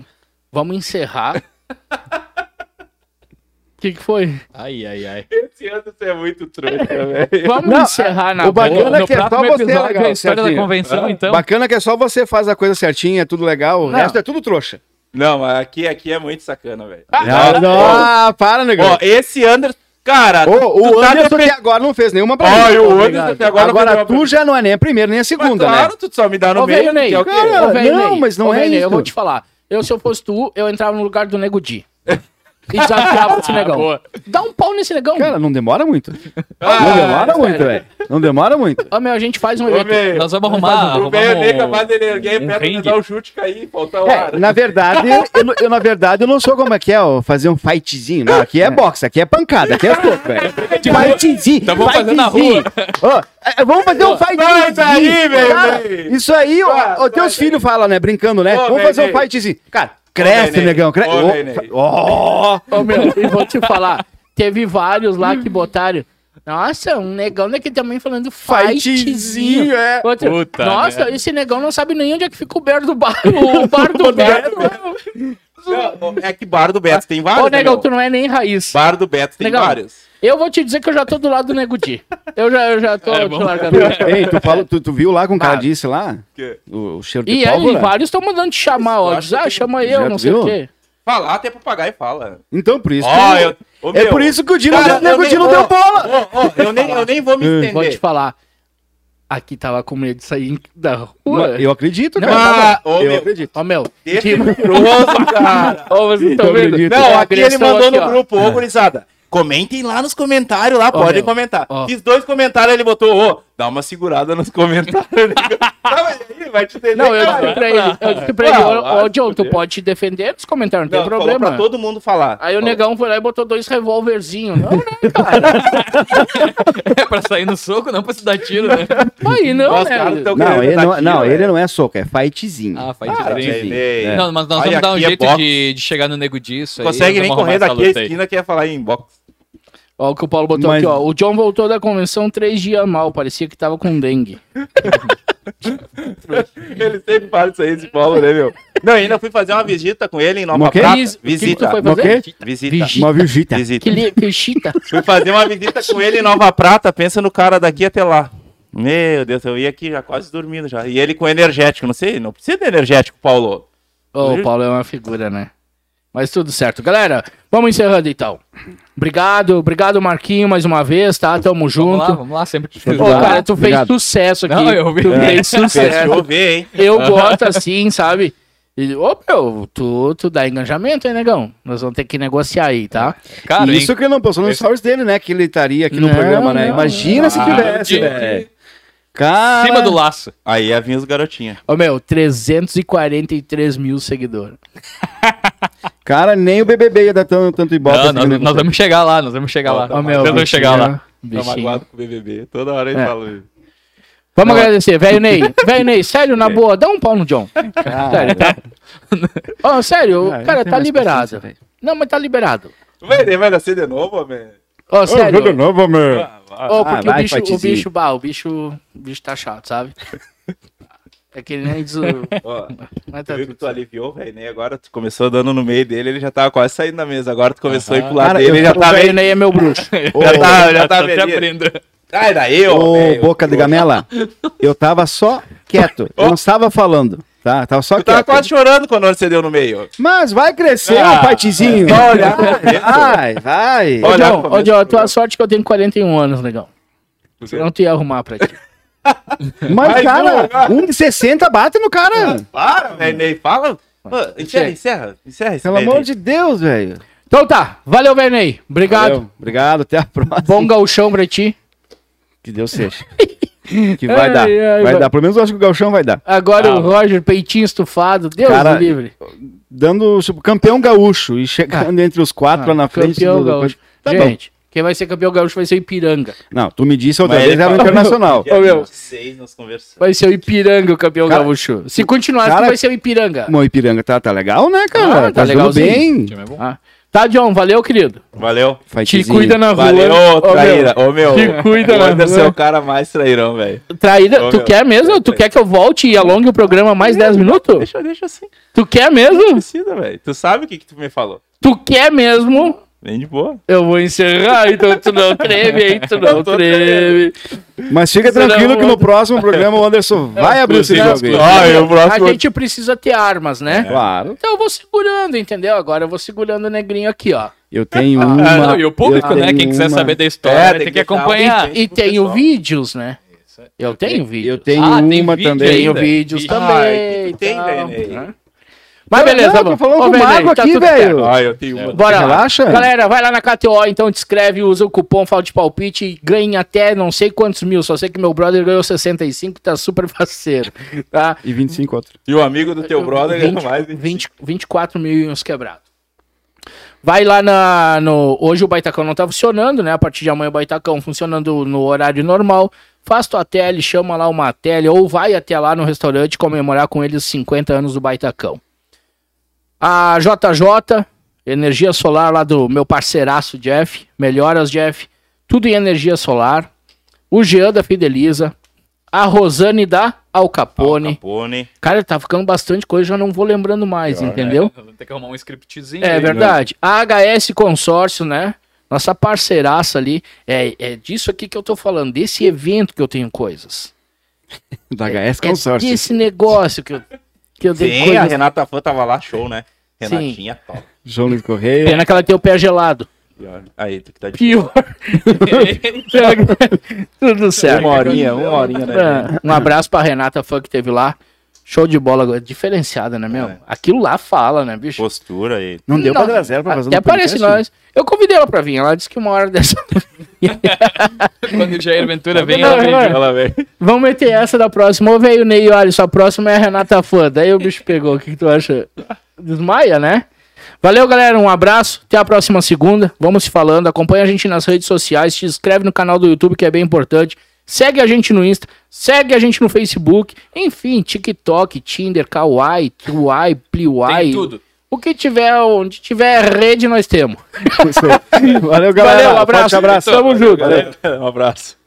Vamos encerrar. [laughs] que, que foi? Ai, ai, ai. Esse ano você é muito trouxa, [laughs] velho. Vamos Não, encerrar na o bacana boa. é que é só você legal, a história da convenção, então. Bacana que é só você faz a coisa certinha, é tudo legal, o Não. resto é tudo trouxa. Não, mas aqui, aqui é muito sacana, velho. Ah, não, ah, para, negão. Ó, esse Anderson. Cara, Ô, o tu tá Anderson até agora não fez nenhuma pra e o Anderson até agora, Agora, não fez tu já não é nem a primeira nem a Mas segunda, claro, né? tu só me dá no Ô, meio, velho Ney, que é cara, Ô, não, Ney, mas não ô, é Ney, Eu isso. vou te falar. Eu, se eu fosse tu, eu entrava no lugar do Nego Di. [laughs] E desafiava esse negão. boa. Dá um pau nesse negão. Cara, não demora muito. Ah, não demora sério. muito, velho. Não demora muito. Ô, meu, a gente faz um Ô, evento. velho, Nós vamos arrumar. O velho nem capaz dele erguer um perto de ringue. dar um chute cair, faltar o ar. É, na verdade, [laughs] eu, não- eu, na verdade, eu não sou como é que é, ó, fazer um fightzinho. Não, aqui é boxe, aqui é pancada, aqui é soco, velho. Fightzinho. [laughs] Então vamos fazer na fightzinho. Ó, é, vamos fazer um fightzinho. Faz aí, velho. Isso aí, ó, teus filhos falam, né, brincando, né? Ô, Vamos fazer um fightzinho. Cara, cresce, negão, cresce. ô, ó. Meu, e vou te falar. Teve vários lá que botaram. Nossa, um negão daqui também falando Fightzinho, fightzinho. é. Outro, Puta Nossa, merda. esse negão não sabe nem onde é que fica o bar do bar. O [laughs] bar do Beto. Não, é que bar do Beto tem vários, Ô, negão, né, tu não é nem raiz. Bar do Beto tem Negão. vários. Eu vou te dizer que eu já tô do lado do Nego Di. Eu já, eu já tô É te largando. [laughs] [laughs] Ei, tu, falou, tu, tu viu lá com o cara Ah. disse lá? Que? O, o cheiro de E aí, pólvora? vários estão mandando te chamar, ó. Diz, ah, chama eu, não sei o viu? quê. Falar até papagaio fala. Então, por isso. Que- eu- ô, é meu, por isso que o Dino, cara, o Nego Dino ô, deu bola. Ó, ó, eu, nem, eu nem vou me Vou te falar. Aqui tava com medo de sair da rua. Eu acredito, Não, cara. Ah, ô, eu meu, acredito. Ó, meu. Que- [laughs] mentiroso, cara. Ó, vocês estão vendo? acredito. Não, A aqui ele mandou aqui, no ó. grupo, ô, gurizada. Comentem lá nos comentários lá, Ó, podem meu, comentar. ó. Fiz dois comentários, ele botou, ô, dá uma segurada nos comentários. [laughs] tá, mas aí, vai te entender, Não, eu cara. disse pra ele, eu disse pra ele, Ah, vai John, se tu pode te defender nos comentários, não Não, tem falou problema. pra todo mundo falar. Aí o Falou. negão foi lá e botou dois revólverzinhos. Não, né, [laughs] cara? É pra sair no soco, não pra se dar tiro, né? Aí não, Ó, os né? caras tão Não, ele não, tiro, não, velho. ele não é soco, é fightzinho. Ah, Para, diferença. velho. Não, mas nós Olha, vamos dar um é jeito de, de chegar no nego disso. aí, Consegue nem vamos correr daqui a aí. esquina que ia falar em boxe. Ó, o que o Paulo botou Mas- aqui, ó. O John voltou da convenção três dias mal, parecia que tava com dengue. [laughs] Ele sempre fala isso aí, esse Paulo, né, meu? Não, ainda fui fazer uma visita com ele em Nova? Prata. Vis- o que que Visita. Visita. Uma visita. Visita. Que, li... chita. [laughs] Fui fazer uma visita com ele em Nova Prata, pensa no cara daqui até lá. Meu Deus, eu ia aqui já quase dormindo já. E ele com energético, não sei, não precisa de energético, Paulo. Ô, o Paulo é uma figura, né? Mas tudo certo. Galera, vamos encerrando então. Obrigado, obrigado Marquinho mais uma vez, tá? Tamo Vamos junto. lá, vamos lá, sempre te Ô, Obrigado. cara, tu fez Obrigado. sucesso aqui. Não, eu vi. Tu É. fez [laughs] sucesso. Deixa eu ver, hein? Eu gosto assim, sabe? E, ô, meu, tu, tu dá engajamento, hein, negão? Nós vamos ter que negociar aí, tá? Cara, Isso que ele não postou no stories dele, né? Que ele estaria aqui no Não, programa, né? não, Imagina se não. tivesse, de- velho. Em Cara. cima do laço. Aí ia vir os garotinhos. Ô, meu, 343 mil seguidores. [laughs] Cara, nem o BBB ia dar tanto, tanto ibope. Não, assim, nós, né? nós vamos chegar lá, nós vamos chegar lá. Ó, Ô, meu, Nós vamos chegar lá. Tá magoado com o BBB. Toda hora ele É. fala isso. Vamos Não. agradecer, velho Ney. [laughs] Velho Ney, sério, na boa, dá um pau no John. Sério, tá? Ó, sério, Ah, cara, tá liberado. Não, mas tá liberado. Vai, ele vai nascer de novo, homem? Ô, sério. jogo novo, meu. Ô, porque Ah, vai, o, bicho, o Patizinho. bicho, bah, o bicho, o bicho tá chato, sabe? [laughs] É que ele nem diz o... Ó, Mas tu tá viu que tu certo. aliviou, velho, né? Agora tu começou dando no meio dele, ele já tava quase saindo da mesa. Agora tu começou a ir pro lado Cara, dele, ele já O tá velho meio... Ney é meu bruxo. [laughs] Já tá, já tá Tá abrindo. Sai daí, ô, Ô, velho. boca de gamela, eu tava só quieto. Eu não estava falando, tá? Tava só Tu tava quase chorando quando você deu no meio. Mas vai crescer, Ah, só [laughs] olhar. Vai, vai. Ô, Olha, John, ô, John, tua sorte é que eu tenho 41 anos, negão. Eu não te ia arrumar pra ti. [laughs] Mas, Mais cara, um, um de 60 bate no cara. Para, velho, Ney, fala. Encerra, encerra, encerra Pelo amor de Deus, velho. Então tá, valeu, velho Ney. Obrigado. Valeu, Obrigado, até a próxima. Bom gauchão pra ti. Que Deus seja. [laughs] [laughs] Que vai Ai, dar. ai, vai vai. dar. Pelo menos eu acho que o Galchão vai dar. Agora Ah. o Roger, peitinho estufado. Deus Cara, me livre. Dando tipo, campeão gaúcho e chegando entre os quatro Ah, lá na frente campeão do- gaúcho. Tá bom. Gente, quem vai ser campeão gaúcho vai ser o Ipiranga. Não, tu me disse outra Mas vez ele era o internacional. Ô, meu. Seis nós conversamos. Vai ser o Ipiranga o campeão Cara, gaúcho. Se continuar cara- assim, vai ser o Ipiranga. Bom, Ipiranga tá, tá legal, né, cara? Ah, tá tá legalzinho. bem. Time é bom. Tá, John, valeu, querido. Valeu. Te cuida na rua. Valeu, Ô, traíra. Ô, meu. Te cuida na Anderson rua. é o cara mais trairão, velho. Traíra, Ô, tu meu. quer mesmo? Tu quer que eu volte e alongue o programa mais 10 minutos? Deixa, deixa assim. Tu quer Não mesmo? precisa, velho. Tu sabe o que, que tu me falou. Tu quer mesmo Bem de boa. Eu vou encerrar, então tu não treme, hein? Tu não [laughs] treme. Mas fica tranquilo que no próximo programa o Anderson [laughs] vai abrir esse jogo. Ah, A gente precisa ter armas, né? Claro. Então eu vou segurando, entendeu? Agora eu vou segurando o negrinho aqui, ó. Eu tenho Ah, uma. não, e o público, né? Quem quiser uma- saber da história É, vai tem ter que acompanhar. E pro tenho pessoal. vídeos, né? Eu tenho vídeos. Eu tenho Ah, tem uma vídeo também. Tenho vídeos Vídeo. também. Ah, tem, tal, Vene? né? Mas beleza, não, vamos. falando Ô, com Mago tá aqui, velho. Ah, eu tenho uma. Bora lá. Relaxa. Galera, vai lá na KTO, então te inscreve, usa o cupom Fala de Palpite e ganha até não sei quantos mil. Só sei que meu brother ganhou 65 e tá super faceiro. Tá? E 25 outro. E o amigo do teu brother ganhou 20, mais. 20, 24 mil e uns quebrados. Vai lá na, no. Hoje o Baitacão não tá funcionando, né? A partir de amanhã o Baitacão funcionando no horário normal. Faz tua tele, chama lá uma tele, ou vai até lá no restaurante comemorar com eles os 50 anos do Baitacão. A JJ, energia solar lá do meu parceiraço Jeff. Melhoras, Jeff. Tudo em energia solar. O Jean da Fideliza. A Rosane da Al Capone. Capone. Cara, tá ficando bastante coisa, já não vou lembrando mais, entendeu? Vou ter que arrumar um scriptzinho. É aí, verdade. A HS Consórcio, né? Nossa parceiraça ali. É, é disso aqui que eu tô falando, desse evento que eu tenho coisas. [laughs] Da HS É Consórcio. desse negócio que eu, que eu Sim, a coisas. Renata Fã tava lá, show, né? Sim. Renatinha top. João Luiz Correia. Pena que ela tem o pé gelado. Pior. Aí, tu que tá de Pior. [laughs] Tudo certo. Uma horinha, uma horinha, né? É, Um abraço pra Renata Fã que teve lá. Show de bola, diferenciada, né, meu? É. Aquilo lá fala, né, bicho? Postura aí. Não deu Não, pra dar zero pra fazer Até um parece nós. Eu convidei ela pra vir. Ela disse que uma hora dessa. [laughs] [laughs] Quando o Jair Ventura vem, Não, ela vem. Ela veio. Vamos meter essa da próxima. Ô, veio, Ney, olha, sua próxima é a Renata Fã. Daí o bicho pegou. O que, que tu acha? Desmaia, né? Valeu, galera. Um abraço. Até a próxima segunda. Vamos se falando. Acompanha a gente nas redes sociais. Se inscreve no canal do YouTube, que é bem importante. Segue a gente no Insta. Segue a gente no Facebook. Enfim, TikTok, Tinder, Kawaii, Truai, Pliuai. Tem tudo. O que tiver, onde tiver rede, nós temos. Valeu, galera. Valeu, um abraço. Forte abraço. Tamo junto. [laughs] Um abraço.